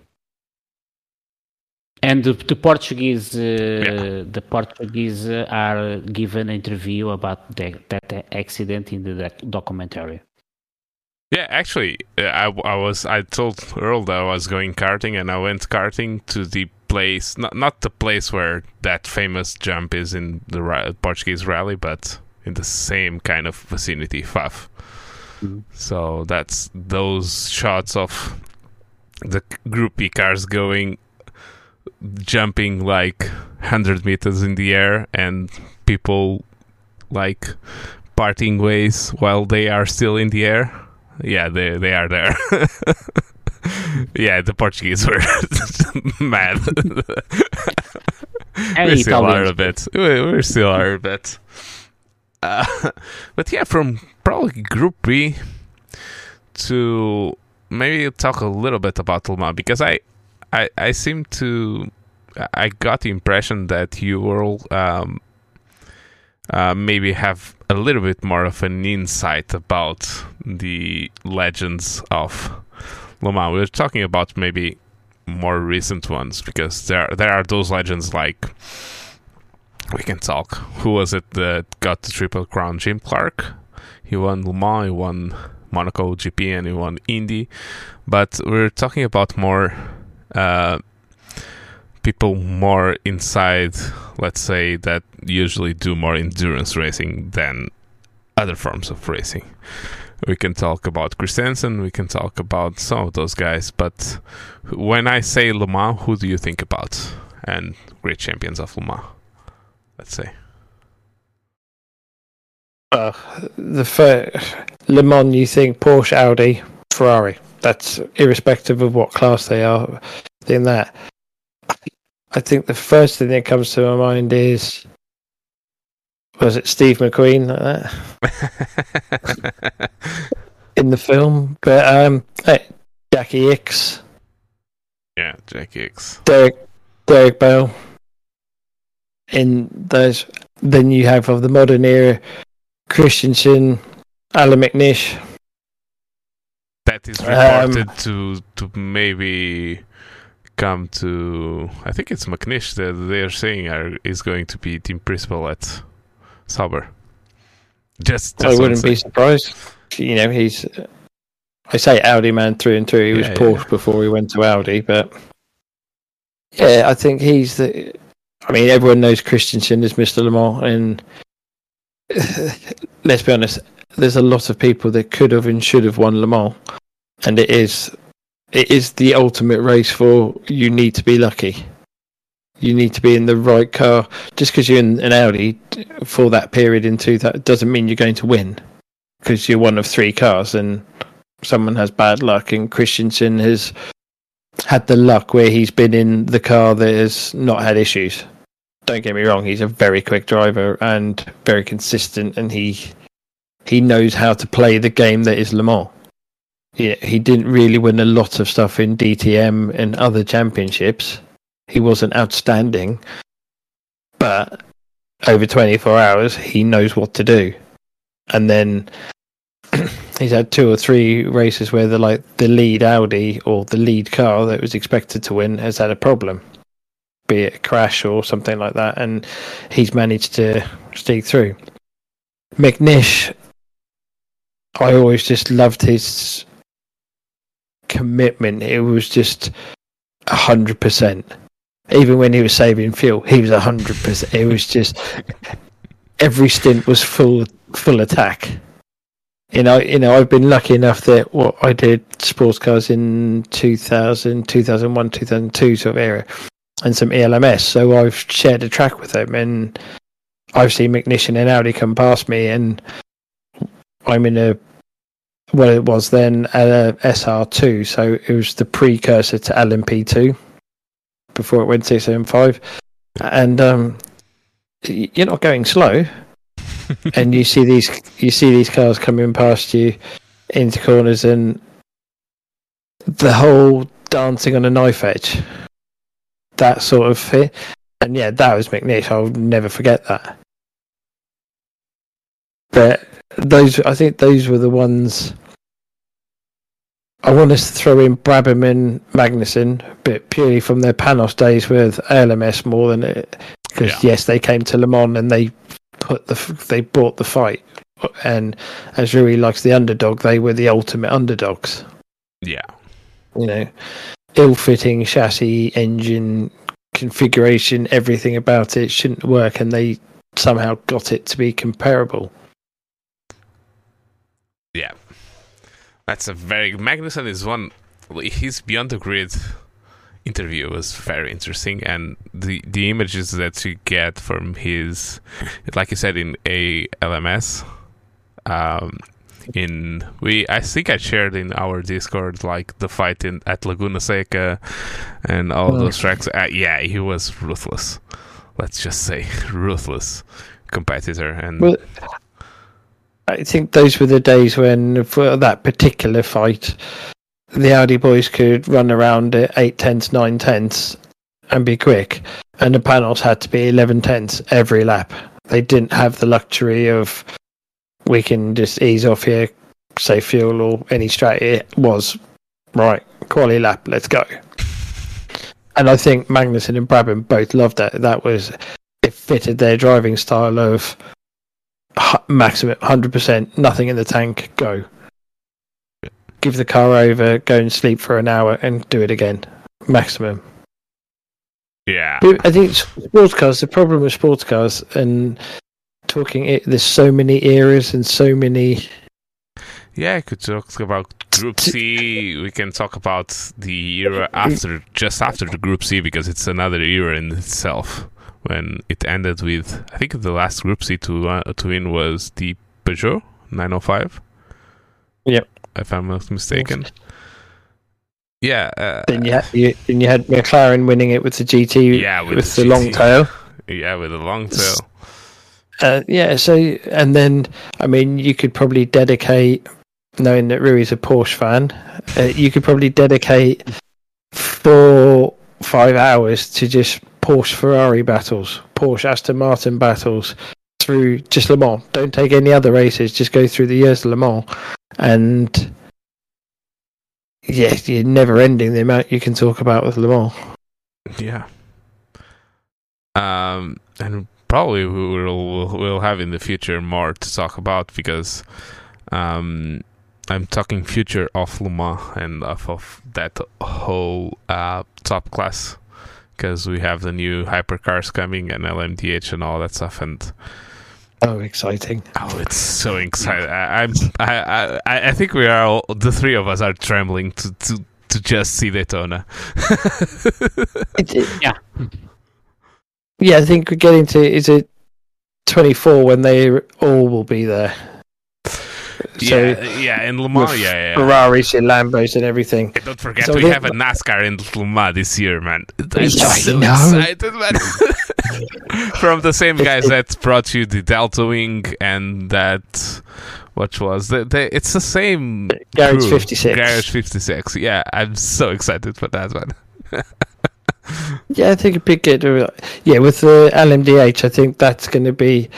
And the, the Portuguese, uh, the Portuguese are given an interview about the, that accident in the documentary. Yeah, actually, uh, I, I was I told Earl that I was going karting, and I went karting to the place, not not the place where that famous jump is in the Portuguese rally, but in the same kind of vicinity, Fafe. Mhm. So that's those shots of the Group E cars going, jumping like hundred meters in the air, and people like parting ways while they are still in the air. Yeah, they they are there. yeah, the Portuguese were mad. We still are a bit. We, still are a bit. Uh, but yeah, from probably Group B to maybe talk a little bit about Le Mans because I, I, I seem to, I got the impression that you will um, uh, maybe have a little bit more of an insight about the legends of Le Mans. We're talking about maybe more recent ones because there there are those legends like we can talk. Who was it that got the triple crown? Jim Clark. He won Le Mans, he won Monaco GP, and he won Indy. But we're talking about more uh, people more inside, let's say, that usually do more endurance racing than other forms of racing. We can talk about Christensen, we can talk about some of those guys, but when I say Le Mans, who do you think about? And great champions of Le Mans, let's say. Uh, the fir- Le Mans, you think Porsche, Audi, Ferrari. That's irrespective of what class they are. In that, I think the first thing that comes to my mind is was it Steve McQueen like that in the film? But um, hey, Jacky Ickx, yeah, Jacky Ickx. Derek, Derek Bell. In those, then you have of the modern era, Christensen, Allan McNish. That is Um, reported to to maybe come to. I think it's McNish that they are saying are, is going to be team principal at Sauber. Just, just I wouldn't be surprised. You know, he's. I say Audi man through and through. He was Yeah, Porsche before he went to Audi, but yeah, I think he's the. I mean, everyone knows Christensen is Mr. Le Mans, and let's be honest, there's a lot of people that could have and should have won Le Mans, and it is, it is the ultimate race for you need to be lucky. You need to be in the right car. Just because you're in an Audi for that period in two that doesn't mean you're going to win because you're one of three cars and someone has bad luck and Christensen has had the luck where he's been in the car that has not had issues. Don't get me wrong, he's a very quick driver and very consistent and he he knows how to play the game that is Le Mans. Yeah, he didn't really win a lot of stuff in DTM and other championships. He wasn't outstanding, but over 24 hours, he knows what to do. And then he's had two or three races where the like the lead Audi or the lead car that was expected to win has had a problem, be it a crash or something like that, and he's managed to stick through. McNish, I always just loved his commitment. It was just hundred percent. Even when he was saving fuel, he was hundred percent. It was just every stint was full full attack. You know, you know, I've been lucky enough that what I did sports cars in 2000, 2001, 2002 sort of era, and some ELMS. So I've shared a track with them, and I've seen McNish and Audi come past me, and I'm in a what it was then a SR2, so it was the precursor to LMP2 before it went to SM5, and um, you're not going slow, and you see these you see these cars coming past you into corners, and the whole dancing on a knife edge, that sort of thing. And yeah, that was McNish. I'll never forget that. But those, I think, those were the ones. I want us to throw in Brabham and Magnussen, but purely from their Panoz days with ALMS more than it, because Yeah. yes, they came to Le Mans and they put the they bought the fight, and as Rui likes the underdog, they were the ultimate underdogs. Yeah. You know, ill-fitting chassis, engine configuration, everything about it shouldn't work, and they somehow got it to be comparable. Yeah. That's a very Magnussen is one his beyond the grid interview was very interesting and the the images that you get from his like you said in a LMS um in we I think I shared in our Discord like the fight in at Laguna Seca and all Oh. those tracks uh, yeah he was ruthless let's just say ruthless competitor and Well, I think those were the days when, for that particular fight, the Audi boys could run around at eight tenths, nine tenths, and be quick, and the panels had to be eleven tenths every lap. They didn't have the luxury of we can just ease off here, save fuel or any strategy. It was right quality lap. Let's go. And I think Magnussen and Brabham both loved that. That was it fitted their driving style of maximum 100% nothing in the tank go give the car over go and sleep for an hour and do it again maximum yeah i think sports cars the problem with sports cars and talking it there's so many eras and so many Yeah, I could talk about Group C. We can talk about the era after, just after the Group C, because it's another era in itself. When it ended with, I think the last Group C to uh, to win was the Peugeot 905. Yep. If I'm not mistaken. Yeah. Uh, then you had you, then you had mclaren winning it with the gt Yeah, with with, the the, long tail yeah, with the long tail. uh, yeah so and then i mean you could probably dedicate knowing that rui's a porsche fan uh, you could probably dedicate four five hours to just porsche ferrari battles porsche aston martin battles through just le mans. Don't take any other races just go through the years of le mans. And yeah you're never ending the amount you can talk about with le mans. Yeah. Um, and probably we will we'll have in the future more to talk about because um, I'm talking future of Le Mans and of, of that whole uh, top class because we have the new hypercars coming and LMDH and all that stuff and oh exciting oh it's so exciting I, I'm I, I I think we are all, the three of us are trembling to to to just see Daytona. It- it- Yeah. Yeah, I think we're getting to is it 24 when they all will be there. So yeah, yeah, in Le Mans, yeah, yeah. Ferraris and Lambos and everything. Don't forget, So we have a NASCAR in Le Mans this year, man. I'm so know. excited, man. From the same guys that brought you the Delta Wing and that, which was the, the it's the same Garage crew. 56. Garage 56. Yeah, I'm so excited for that one. Yeah, I think a big get. Yeah, with the LMDH, I think that's going to be.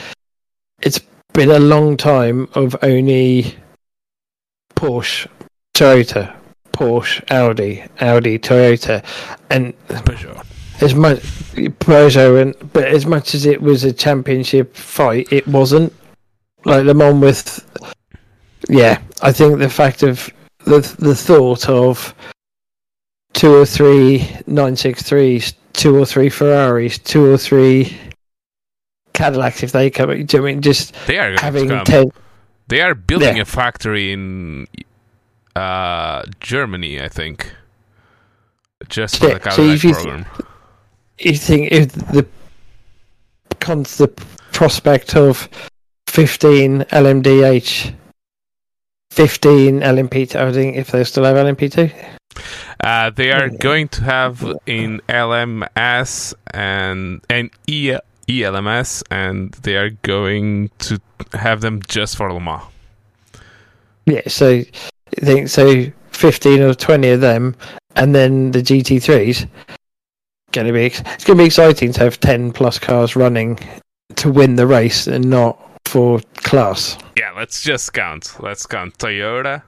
It's been a long time of only Porsche, Toyota, Porsche, Audi, Audi, Toyota, and Peugeot. as much Peugeot, and but as much as it was a championship fight, it wasn't like the Mans with. Yeah, I think the fact of the the thought of two or three nine six threes two or three Ferraris, two or three Cadillacs if they come. Do you know I mean just They are having ten? They are building Yeah. a factory in uh, Germany, I think, just for Yeah, the so Cadillac if you th- program. You think if the cons the prospect of fifteen LMDH, fifteen LMP2, I think if they still have LMP2, Uh, they are going to have in LMS and and e- ELMS, and they are going to have them just for Le Mans. yeah. So I think so, fifteen or twenty of them, and then the GT3s. Going to be it's going to be exciting to have ten plus cars running to win the race and not for class. Yeah, let's just count. Let's count Toyota.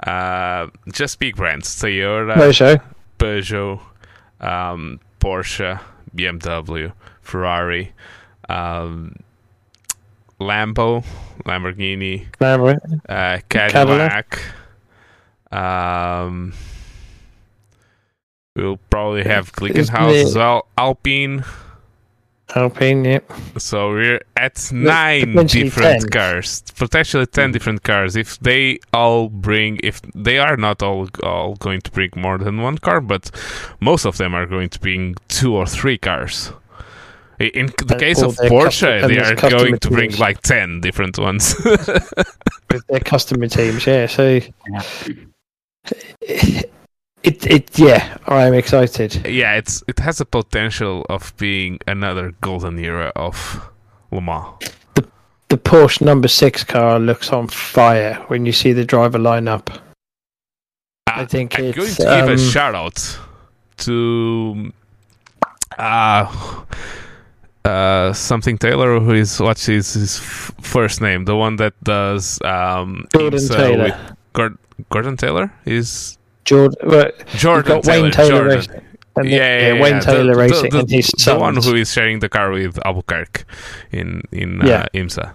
Uh, just big brands: Toyota, show. Peugeot, um, Porsche, BMW, Ferrari, um, Lambo, Lamborghini, Remember? uh, Cadillac. Um, we'll probably have Glickenhaus as well. Alpine. Alpine, yep. So we're at nine different 10. cars, potentially ten different cars. If they all bring, if they are not all all going to bring more than one car, but most of them are going to bring two or three cars. In the And case of Porsche, custom- they are going to bring like ten different ones. with their customer teams. Yeah, so Yeah. it it yeah, I am excited. yeah, it's it has a potential of being another golden era of Le Mans. The Porsche number six car looks on fire when you see the driver lineup. I think I'm it's, going to give a um, shout out to uh, uh, something Taylor, who is what's his, his f- first name, the one that does um, Gordon Taylor. with Gord- Gordon Taylor is Jordan, well, Jordan got Wayne Taylor Jordan. racing. Yeah, yeah, yeah, Wayne yeah. Taylor the, racing the, the, the one who is sharing the car with Albuquerque in in Yeah. uh, IMSA.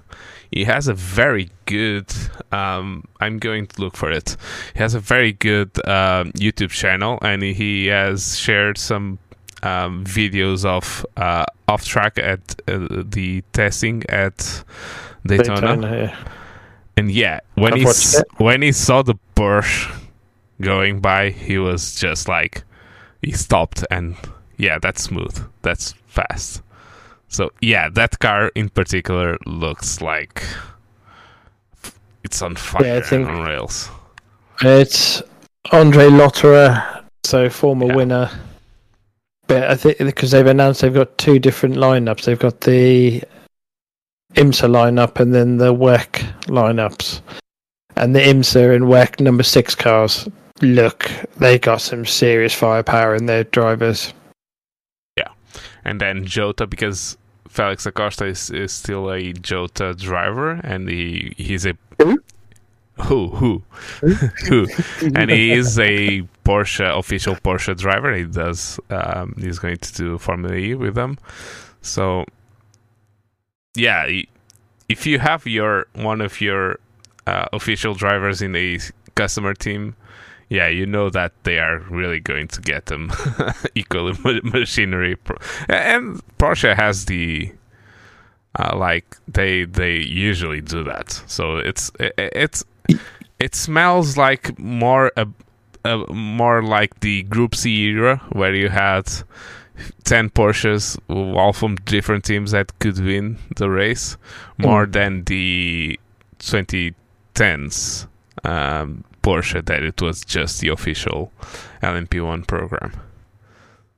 He has a very good. Um, I'm going to look for it. He has a very good um, YouTube channel, and he has shared some um, videos of uh, off track at uh, the testing at Daytona. Daytona, yeah. And yeah, when he s- when he saw the Porsche going by, he was just like he stopped and yeah, that's smooth. That's fast. So yeah, that car in particular looks like it's on fire Yeah, I think- and on rails. It's Andre Lotterer, so former Yeah. winner. But I think because they've announced they've got two different lineups. They've got the IMSA lineup and then the WEC lineups. And the IMSA and WEC number six cars look they got some serious firepower in their drivers. Yeah. And then Jota because Felix da Costa is, is still a Jota driver and he he's a Who? Who who who and he is a Porsche official Porsche driver. He does. Um, he's going to do Formula E with them. So, yeah, if you have your one of your uh, official drivers in a customer team, yeah, you know that they are really going to get them equal ma- machinery. And Porsche has the. Uh, like they they usually do that, so it's it's it smells like more a, a more like the Group C era where you had ten Porsches, all from different teams that could win the race, more than the 2010s um, Porsche that it was just the official LMP1 program.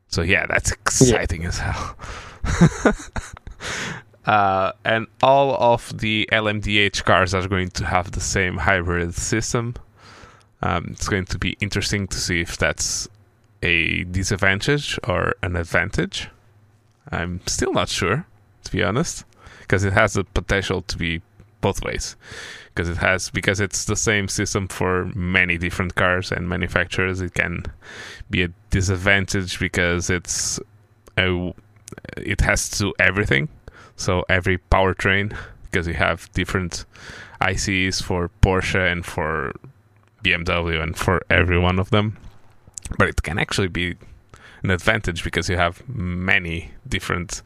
So yeah, that's exciting as hell. Uh, and all of the LMDH cars are going to have the same hybrid system. Um, it's going to be interesting to see if that's a disadvantage or an advantage. I'm still not sure, to be honest, because it has the potential to be both ways. Because it has, because it's the same system for many different cars and manufacturers, it can be a disadvantage because it's a, it has to everything. So every powertrain, because you have different ICs for Porsche and for BMW and for every one of them. But it can actually be an advantage because you have many different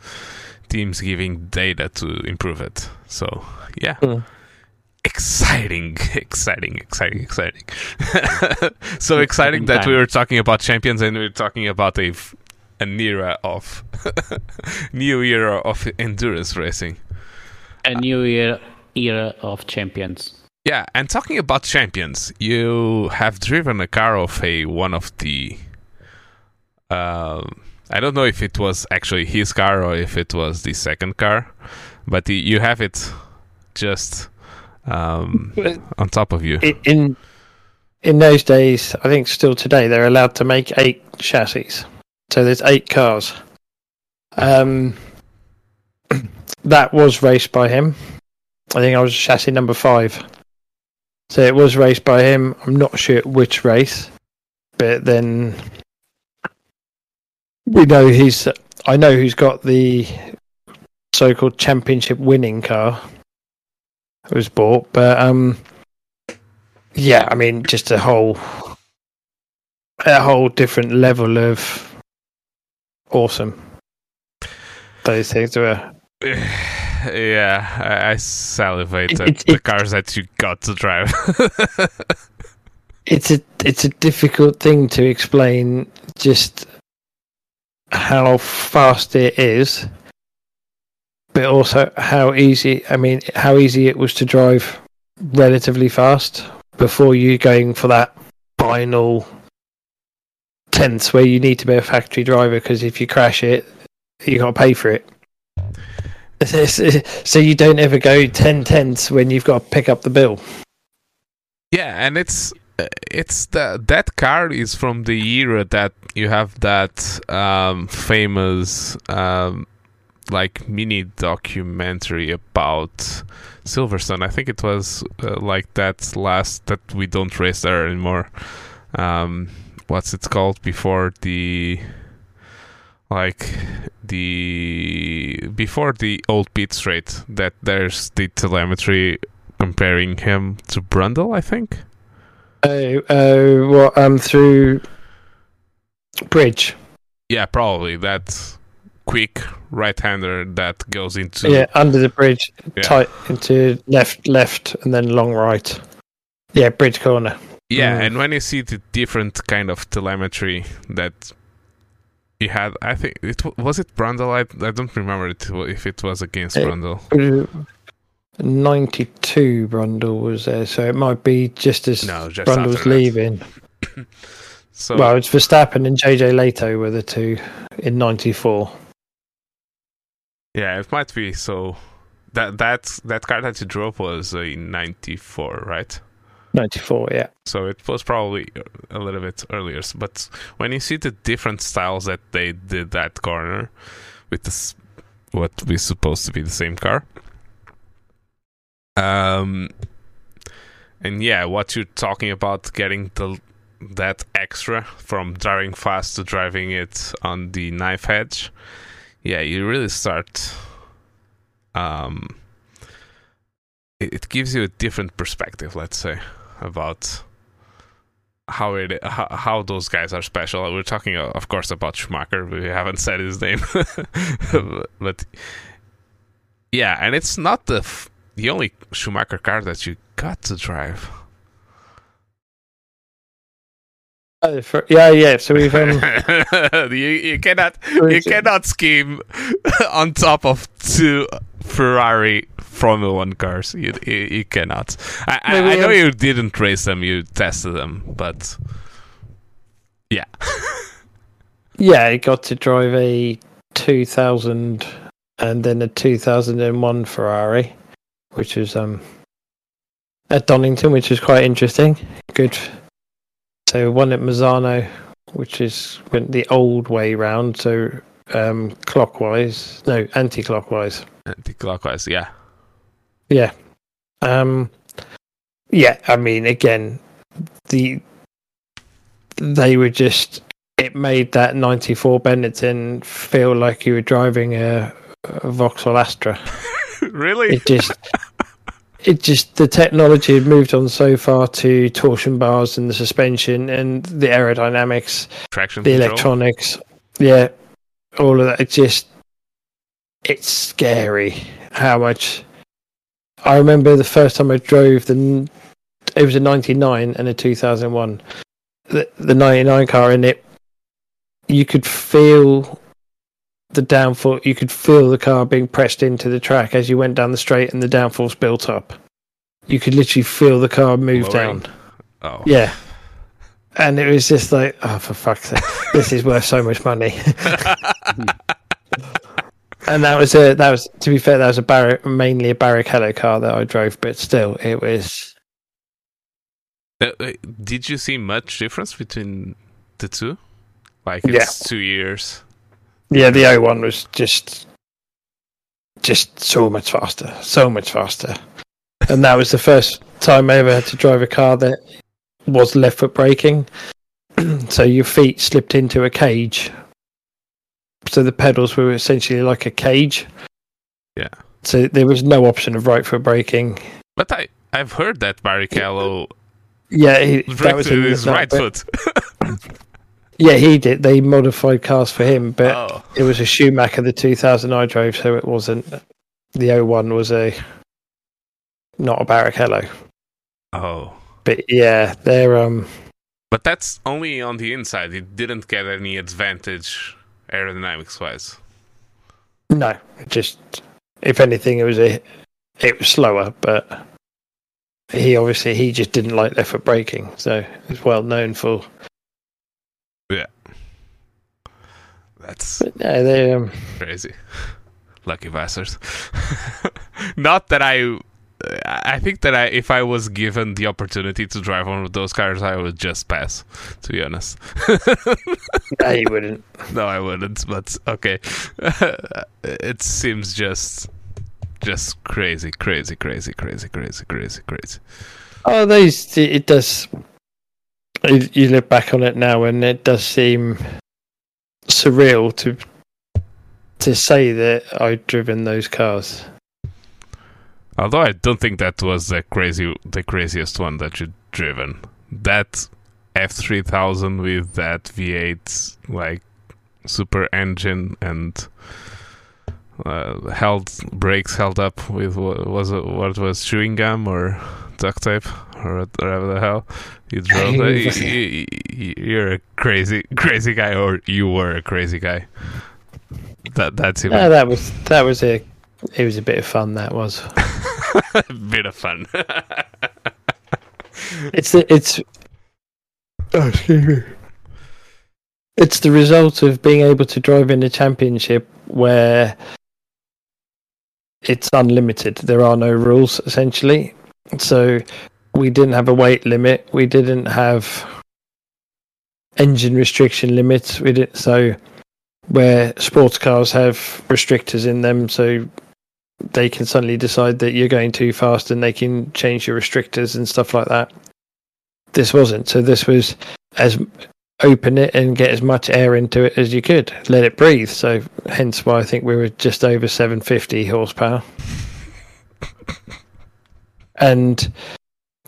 teams giving data to improve it. So yeah. Mm. Exciting, exciting, exciting, exciting. so exciting that we were talking about champions and we are talking about a f- an era of new era of endurance racing. A new era, era of champions. Yeah, and talking about champions, you have driven a car of a one of the. Um, I don't know if it was actually his car or if it was the second car, but the, you have it just um, on top of you. In in those days, I think still today, they're allowed to make eight chassis. So there's eight cars. Um, that was raced by him. I think I was chassis number five. So it was raced by him. I'm not sure which race, but then we know he's. I know who's got the so-called championship winning car. It was bought, but um, yeah, I mean, just a whole, a whole different level of awesome. Those things were. yeah, I, I salivate It- at it- the it- cars that you got to drive. It's a it's a difficult thing to explain. Just how fast it is, but also how easy. I mean, how easy it was to drive relatively fast before you going for that final tenths where you need to be a factory driver because if you crash it, you got to pay for it. So you don't ever go ten tenths when you've got to pick up the bill. Yeah, and it's it's the that car is from the era that you have that um, famous um, like mini documentary about Silverstone. I think it was uh, like that last that we don't race there anymore. Um, what's it called before the like the before the old pit straight that there's the telemetry comparing him to Brundle, I think. Oh, oh, what? Um, through bridge. Yeah, probably that quick right-hander that goes into Yeah, under the bridge, Yeah. tight into left, left, and then long right. Yeah, bridge corner. Yeah, Mm. and when you see the different kind of telemetry that you had, I think it was it Brundle. I, I don't remember it, if it was against Uh, Brundle. Ninety-two Brundle was there, so it might be just as No, just Brundle's after that. leaving. So Well, it's Verstappen and JJ Lehto were the two in '94. yeah, it might be. So that that that car that you drove was in '94, right? '94, yeah. So it was probably a little bit earlier. But when you see the different styles that they did that corner with this, what was supposed to be the same car, um, and yeah, what you're talking about getting the that extra from driving fast to driving it on the knife edge, yeah, you really start. Um, it, it gives you a different perspective, let's say about how it how, how those guys are special. We're talking, uh, of course, about Schumacher. We haven't said his name, but yeah, and it's not the f- the only Schumacher car that you got to drive. Oh, for, yeah, yeah. So we've um, you, you cannot you cannot scheme on top of two Ferrari Formula One cars. You you, you cannot. I, I, I know you didn't race them. You tested them, but yeah, yeah, I got to drive a 2000 and then a 2001 Ferrari, which was um at Donington, which was quite interesting. Good. So one at Mazzano, which is went the old way round, so um clockwise, no, anti-clockwise. anti-clockwise. Yeah, Yeah. Um yeah, I mean again the they were just it made that 94 Benetton feel like you were driving a, a Vauxhall Astra. really. It just it just the technology had moved on so far to torsion bars and the suspension and the aerodynamics, Traction the control. electronics. yeah, all of that. It just it's scary how much. I remember the first time I drove the. It was a '99 and a 2001. The the '99 car in it, you could feel the downforce. You could feel the car being pressed into the track as you went down the straight, and the downforce built up. You could literally feel the car move Lowering. down. Oh, Yeah. And it was just like, oh, for fuck's sake, this is worth so much money. and that was a that was to be fair, that was a mainly a Barrichello car that I drove, but still, it was Uh, did you see much difference between the two? Like it's two years. yeah, the O1 was just just so much faster, so much faster. And that was the first time I ever had to drive a car that was left foot braking. so your feet slipped into a cage. So the pedals were essentially like a cage. Yeah. So there was no option of right foot braking. But I I've heard that Barrichello Yeah, he, that was his right foot. Yeah, he did. They modified cars for him, but oh, it was a Schumacher the 2000 I drove, so it wasn't. The 01 was a not a Barrichello. oh. But yeah, they're um But that's only on the inside. It didn't get any advantage aerodynamics wise. no, just if anything, it was a it was slower, but he obviously he just didn't like left foot braking, so he's well known for. Yeah, that's But no, they um crazy. Lucky bastards. Not that I. I think that I, if I was given the opportunity to drive one of those cars, I would just pass. To be honest, no, he wouldn't. no, I wouldn't. But okay, it seems just, just crazy, crazy, crazy, crazy, crazy, crazy, crazy. Oh, those it does. You you look back on it now, and it does seem surreal to to say that I've driven those cars. Although I don't think that was the crazy, the craziest one that you've driven. That F three thousand with that V eight like super engine and uh, held brakes held up with what was it? What was chewing gum or duct tape or whatever the hell you drove? that? You- you- you- You're a crazy, crazy guy, or you were a crazy guy. That that's it. Yeah, that was that was a it was a bit of fun. That was. a bit of fun. It's the, it's. Oh, excuse me. It's the result of being able to drive in a championship where it's unlimited. There are no rules essentially. So we didn't have a weight limit. We didn't have engine restriction limits. We did so where sports cars have restrictors in them, so they can suddenly decide that you're going too fast and they can change your restrictors and stuff like that. This wasn't. So this was as open it and get as much air into it as you could. Let it breathe. So hence why I think we were just over 750 horsepower. and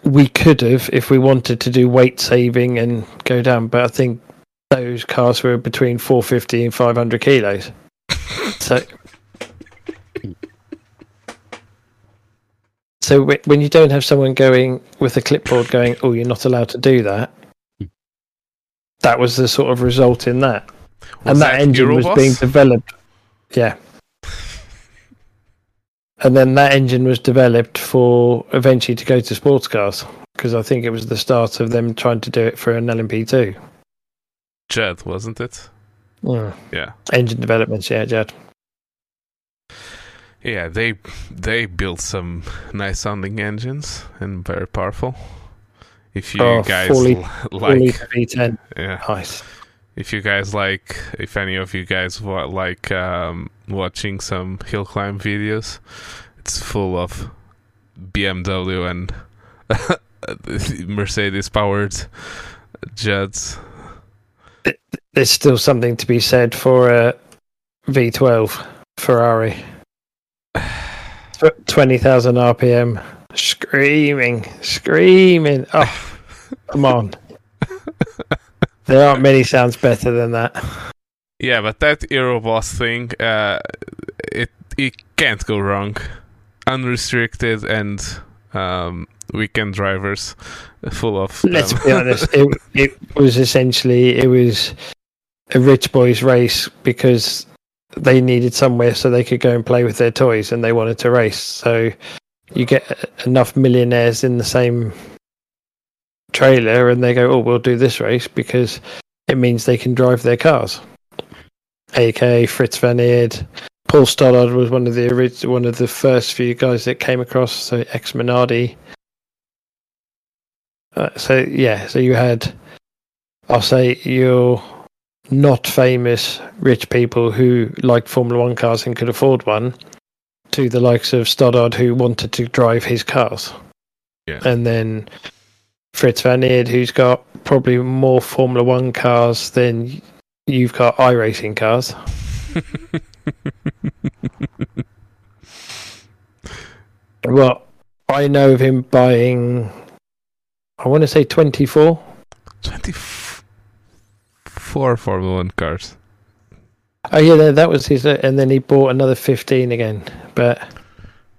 we could have if we wanted to do weight saving and go down, but I think those cars were between 450 and 500 kilos. so So when you don't have someone going with a clipboard going, "Oh, you're not allowed to do that," that was the sort of result in that, Was and that, engine was being developed. Yeah, and then that engine was developed for eventually to go to sports cars because I think it was the start of them trying to do it for an LMP2. Judd, wasn't it? Mm. Yeah. Engine developments, yeah, Judd. Yeah, they they built some nice sounding engines and very powerful. If you Oh, guys fully- l- like, litre V10, yeah, nice. if you guys like, if any of you guys wa- like um, watching some hill climb videos, it's full of BMW and Mercedes powered Judds. There's still something to be said for a V12 Ferrari. Tw- 20,000 RPM. Screaming, screaming. Oh, come on. There aren't many sounds better than that. Yeah, but that Euroboss thing, uh, it it can't go wrong. Unrestricted and um, weekend drivers, full of. Let's be honest. It, it was essentially it was a rich boys race because they needed somewhere so they could go and play with their toys and they wanted to race. So you get enough millionaires in the same trailer and they go, "Oh, we'll do this race because it means they can drive their cars." AK Frits Van Eerd, Paul Stoddart was one of the orig- one of the first few guys that came across. So ex Minardi. Uh, so yeah, so you had, I'll say your not famous rich people who liked Formula One cars and could afford one, to the likes of Stoddart who wanted to drive his cars. Yeah. And then Frits Van Eerd, who's got probably more Formula One cars than you've got iRacing cars. well, I know of him buying, I want to say 24. 24 Formula One cars. Oh yeah, that, that was his, and then he bought another fifteen again. But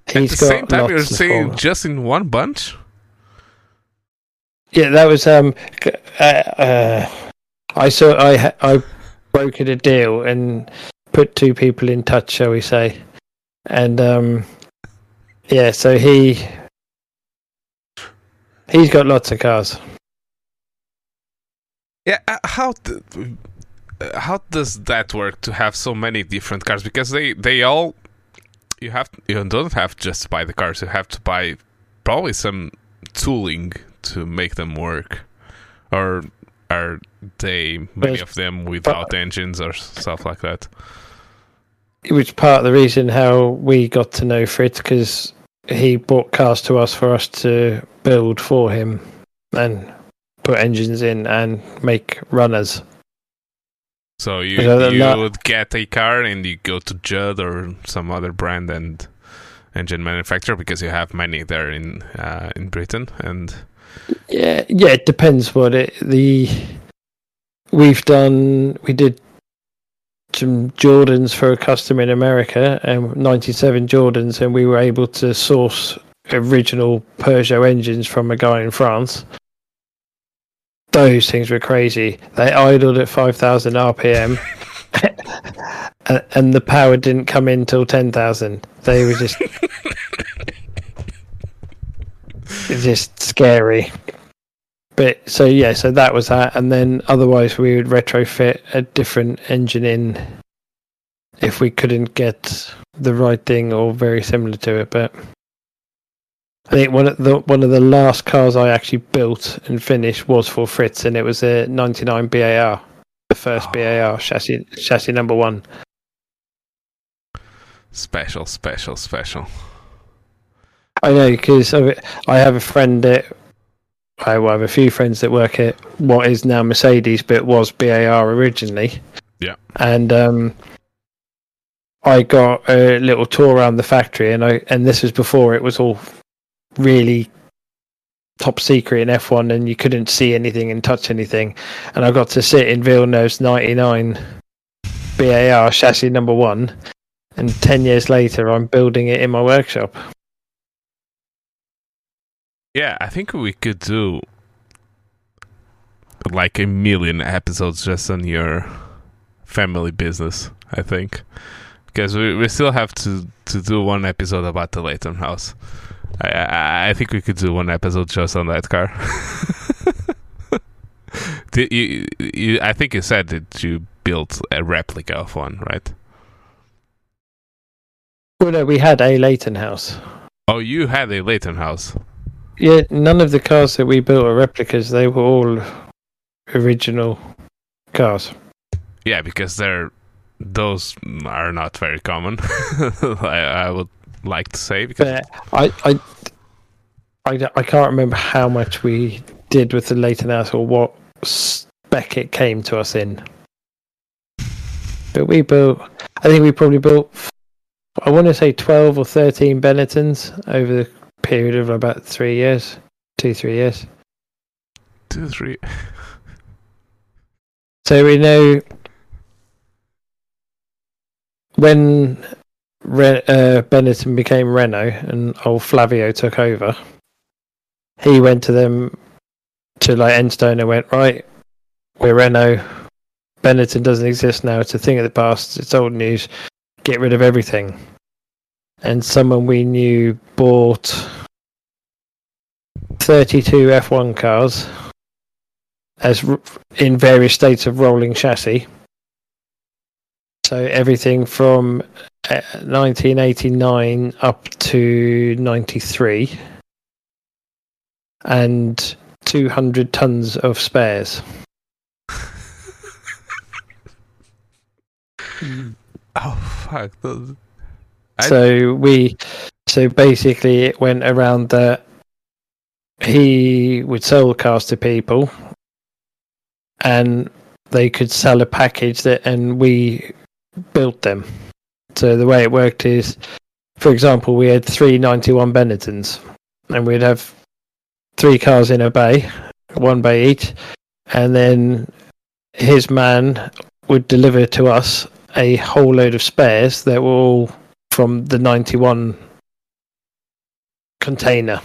At he's the got same time, you're saying just in one bunch? Yeah, that was um. Uh, uh, I saw I I brokered a deal and put two people in touch, shall we say, and um, yeah. So he he's got lots of cars. Yeah, uh, how d- uh, how does that work to have so many different cars? Because they they all you have you don't have just to buy the cars. You have to buy probably some tooling to make them work, or are they many of them without engines or stuff like that? It was part of the reason how we got to know Frits because he bought cars to us for us to build for him and put engines in and make runners. So you Because other than you that- would get a car and you go to Judd or some other brand and engine manufacturer because you have many there in uh, in Britain and Yeah, yeah, it depends what it the we've done we did some Jordans for a customer in America and 97 Jordans and we were able to source original Peugeot engines from a guy in France. Those things were crazy. They idled at 5000 RPM and, and the power didn't come in till 10,000. They were just just scary. But so yeah, so that was that, and then otherwise we would retrofit a different engine in if we couldn't get the right thing or very similar to it. But I think one of the one of the last cars I actually built and finished was for Frits, and it was a '99 BAR, the first Oh. BAR chassis chassis number one. special, special, special. I know because I have a friend that I have a few friends that work at what is now Mercedes, but was BAR originally. Yeah. and um, I got a little tour around the factory, and I and this was before it was all really top secret in F1, and you couldn't see anything and touch anything. And I got to sit in Villeneuve's '99 BAR chassis number one, and ten years later, I'm building it in my workshop. Yeah, I think we could do like a million episodes just on your family business. I think because we, we still have to to do one episode about the Leyton House. I, I I think we could do one episode just on that car. Did you, you, I think you said that you built a replica of one, right? Well, no, we had a Leyton house. Oh, you had a Leyton House. Yeah, none of the cars that we built are replicas. They were all original cars. Yeah, because they're those are not very common. I, I would like to say because I, I, I, I can't remember how much we did with the Leyton house or what spec it came to us in. But we built, I think we probably built, I want to say 12 or 13 Benettons over the period of about three years, two, three years. two, three. So we know when Re- uh, Benetton became Renault and old Flavio took over, he went to them to like Enstone and went right. We're Renault. Benetton doesn't exist now. It's a thing of the past. It's old news. Get rid of everything. And someone we knew bought 32 F1 cars as in various states of rolling chassis. So everything from 1989 up to 93 and 200 tons of spares. Oh fuck! Those- So we, so basically, it went around that he would sell cars to people, and they could sell a package that, and we built them. So the way it worked is, for example, we had three 91 Benettons, and we'd have three cars in a bay, one bay each, and then his man would deliver to us a whole load of spares that were all from the 91 container.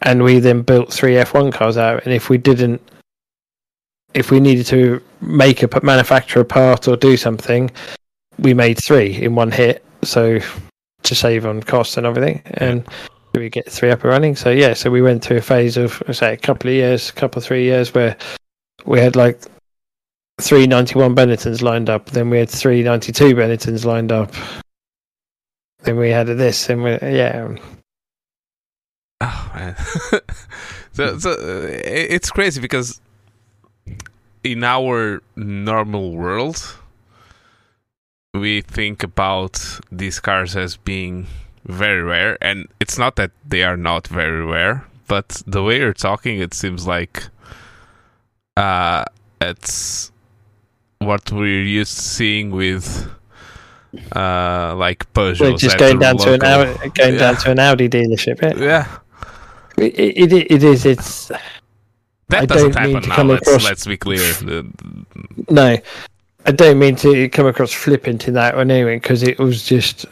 And we then built three F1 cars out. And if we didn't, if we needed to make a manufacture a part or do something, we made three in one hit. So to save on costs and everything. And we get three up and running. So yeah, so we went through a phase of, say, a couple of years, a couple of three years where we had like three ninety one 91 Benettons lined up. Then we had three ninety two 92 Benettons lined up. Then we had this, and we, yeah, Oh man, so, so uh, it's crazy because in our normal world, we think about these cars as being very rare, and it's not that they are not very rare, but the way you're talking, it seems like uh, it's what we're used to seeing with uh like Peugeot. we're just going down to an Audi, going down to an Audi dealership. Yeah. yeah. It, it, it is. It's That I doesn't happen now. come Let's across- let's be clear. No. I don't mean to come across flippant in that one anyway, because it was just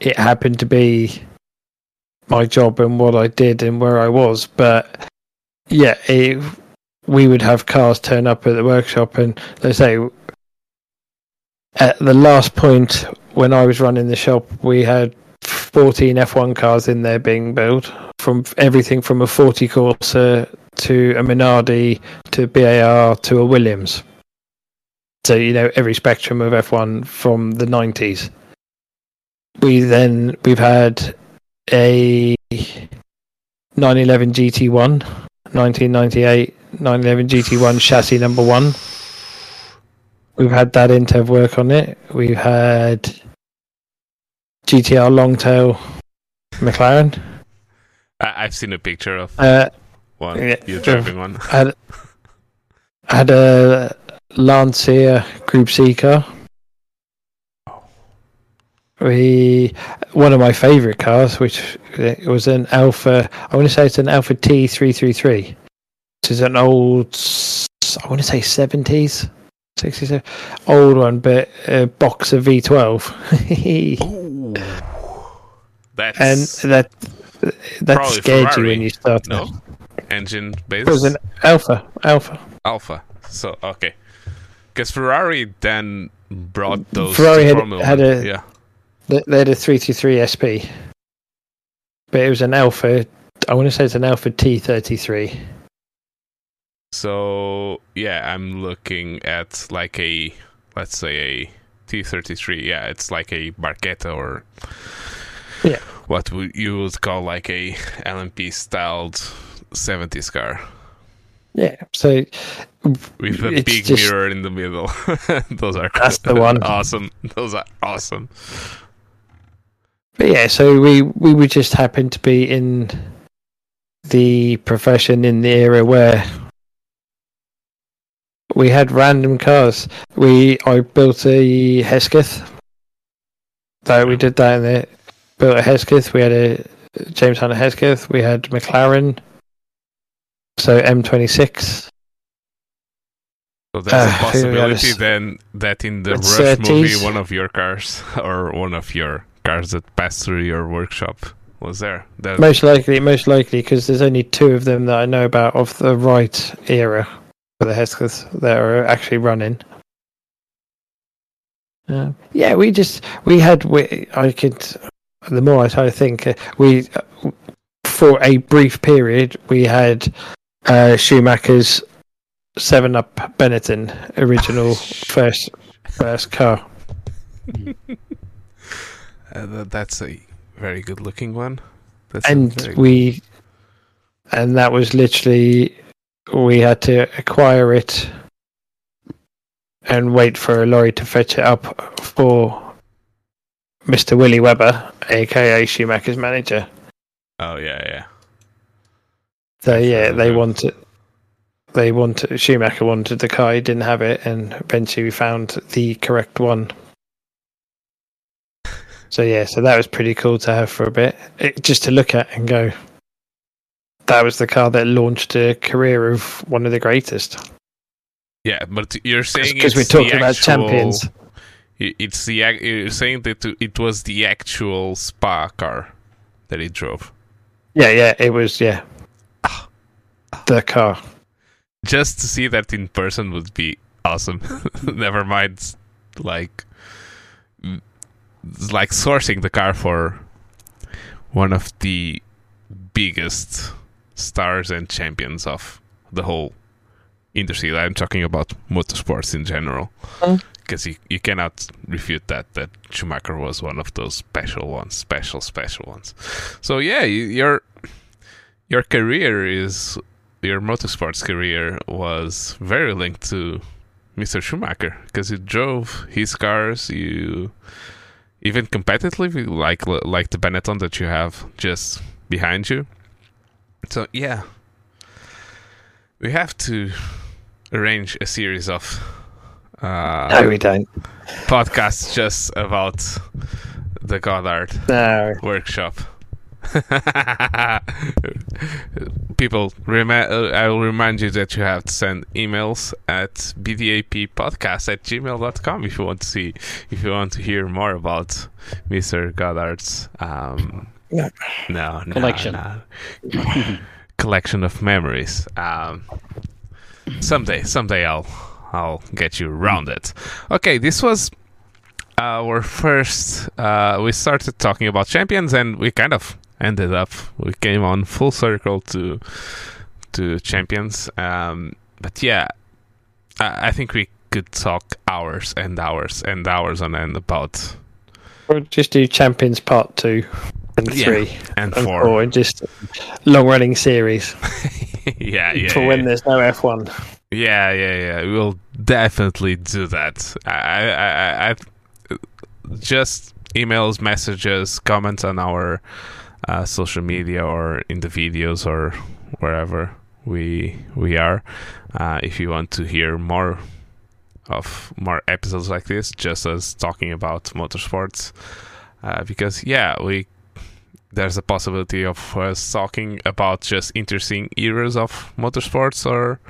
it happened to be my job and what I did and where I was. But yeah, it, we would have cars turn up at the workshop, and let's say at the last point when I was running the shop, we had 14 F1 cars in there being built from everything from a Forti Corse to a Minardi to a BAR to a Williams. So, you know, every spectrum of F1 from the 90s. We then, we've had a 911 GT1, 1998 911 GT1 chassis number one. We've had that in to have work on it. We've had GTR Longtail McLaren. I've seen a picture of Uh, one. yeah. You're driving one. had had a Lancia Group C car. We one of my favourite cars, which it was an Alfa. I want to say it's an Alfa T three three three. Which is an old. I want to say seventies, sixties, uh, old one, but a boxer V twelve. That's and that that scared you when you started. no engine based It was an Alfa. Alfa. Alfa. So okay, because Ferrari then brought those. Ferrari had- had a- yeah. They had a 323 SP. But it was an Alfa. I want to say it's an Alfa T33. So yeah, I'm looking at like a let's say a T33. Yeah, it's like a Barchetta or Yeah. what you would call like a LMP styled 70s car Yeah. So with a big just- mirror in the middle. Those are That's the one. awesome. Those are awesome. But yeah, so we we would just happen to be in the profession in the era where we had random cars. We I built a Hesketh. So we did that in the built a Hesketh. We had a James Hunter Hesketh. We had McLaren. So M26. So there's Uh, a possibility then that in the Rush uh, movie, one of your cars or one of your cars that passed through your workshop was there. That, Most likely, most likely, because there's only two of them that I know about of the right era for the Hesketh that are actually running. Uh, yeah, we just we had we I could the more I try to think uh, we uh, for a brief period we had uh, Schumacher's Seven Up Benetton original first first car. uh, that's a very good looking one. That's and we and that was literally we had to acquire it and wait for a lorry to fetch it up for Mr. Willi Weber, aka Schumacher's manager. Oh yeah, yeah. So yeah, they wanted they wanted Schumacher wanted the car, he didn't have it, and eventually we found the correct one. So yeah, so that was pretty cool to have for a bit, it, just to look at and go. That was the car that launched a career of one of the greatest. Yeah, but you're saying Because we're talking about actual- champions. It's the you're saying that it was the actual Spa car that he drove. Yeah, yeah, it was yeah. The car. Just to see that in person would be awesome. Never mind, like, mm, like sourcing the car for one of the biggest stars and champions of the whole industry. I'm talking about motorsports in general, Mm. because you, you cannot refute that that Schumacher was one of those special ones, special special ones. So yeah, you, your your career is your motorsports career was very linked to Mr. Schumacher because you drove his cars, you even competitively like like the Benetton that you have just behind you. So yeah, we have to arrange a series of uh, No, we don't. podcasts just about the Goddard No. workshop. People, remi- I will remind you that you have to send emails at bdappodcast at gmail.com if you want to see, if you want to hear more about Mr. Goddard's um, No. no, no, Collection. no. collection of memories. Um, someday, someday I'll I'll get you around it. Okay, this was our first. Uh, we started talking about champions, and we kind of ended up. We came on full circle to to champions. Um, but yeah, I, I think we could talk hours and hours and hours on end about We'll just do Champions Part 2 and Yeah, 3 and and four. 4. and just long running series yeah, yeah, for yeah. when there's no F1. Yeah, yeah, yeah. We'll definitely do that. I, I, I, I just emails, messages, comments on our uh, social media or in the videos or wherever we we are. Uh, if you want to hear more of more episodes like this, just us talking about motorsports, uh, because yeah, we there's a possibility of us talking about just interesting eras of motorsports or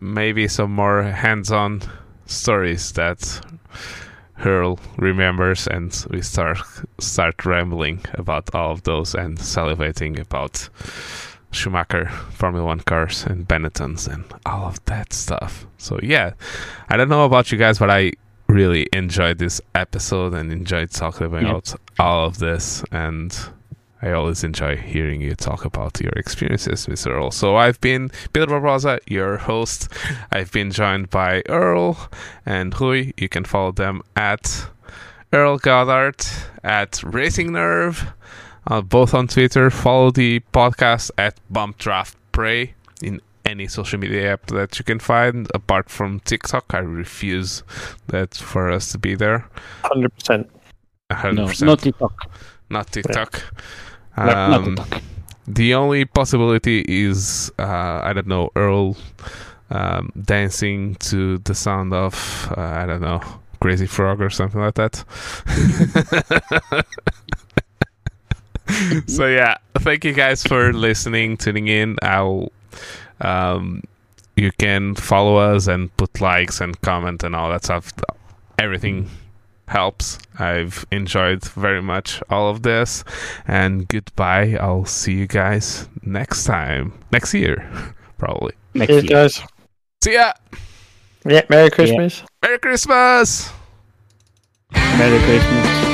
maybe some more hands-on stories that Earl remembers, and we start start rambling about all of those and salivating about Schumacher, Formula One cars, and Benettons, and all of that stuff. So yeah, I don't know about you guys, but I really enjoyed this episode and enjoyed talking about all of this and. I always enjoy hearing you talk about your experiences, Mr. Earl. So I've been Pedro Barbosa, your host. I've been joined by Earl and Rui. You can follow them at Earl Goddard, at Racing Nerve, uh, both on Twitter. Follow the podcast at Bump Draft Pray in any social media app that you can find, apart from TikTok. I refuse that for us to be there. 100%. 100%. No, not TikTok. Not TikTok. Not Um, TikTok. the only possibility is uh, I don't know Earl um, dancing to the sound of uh, I don't know Crazy Frog or something like that. so yeah, thank you guys for listening, tuning in. I'll um, you can follow us and put likes and comment and all that stuff. Everything helps. I've enjoyed very much all of this. And goodbye. I'll see you guys next time. Next year, probably. Next Cheers, year. guys. See ya. Yeah, Merry Christmas. Merry Christmas. Merry Christmas.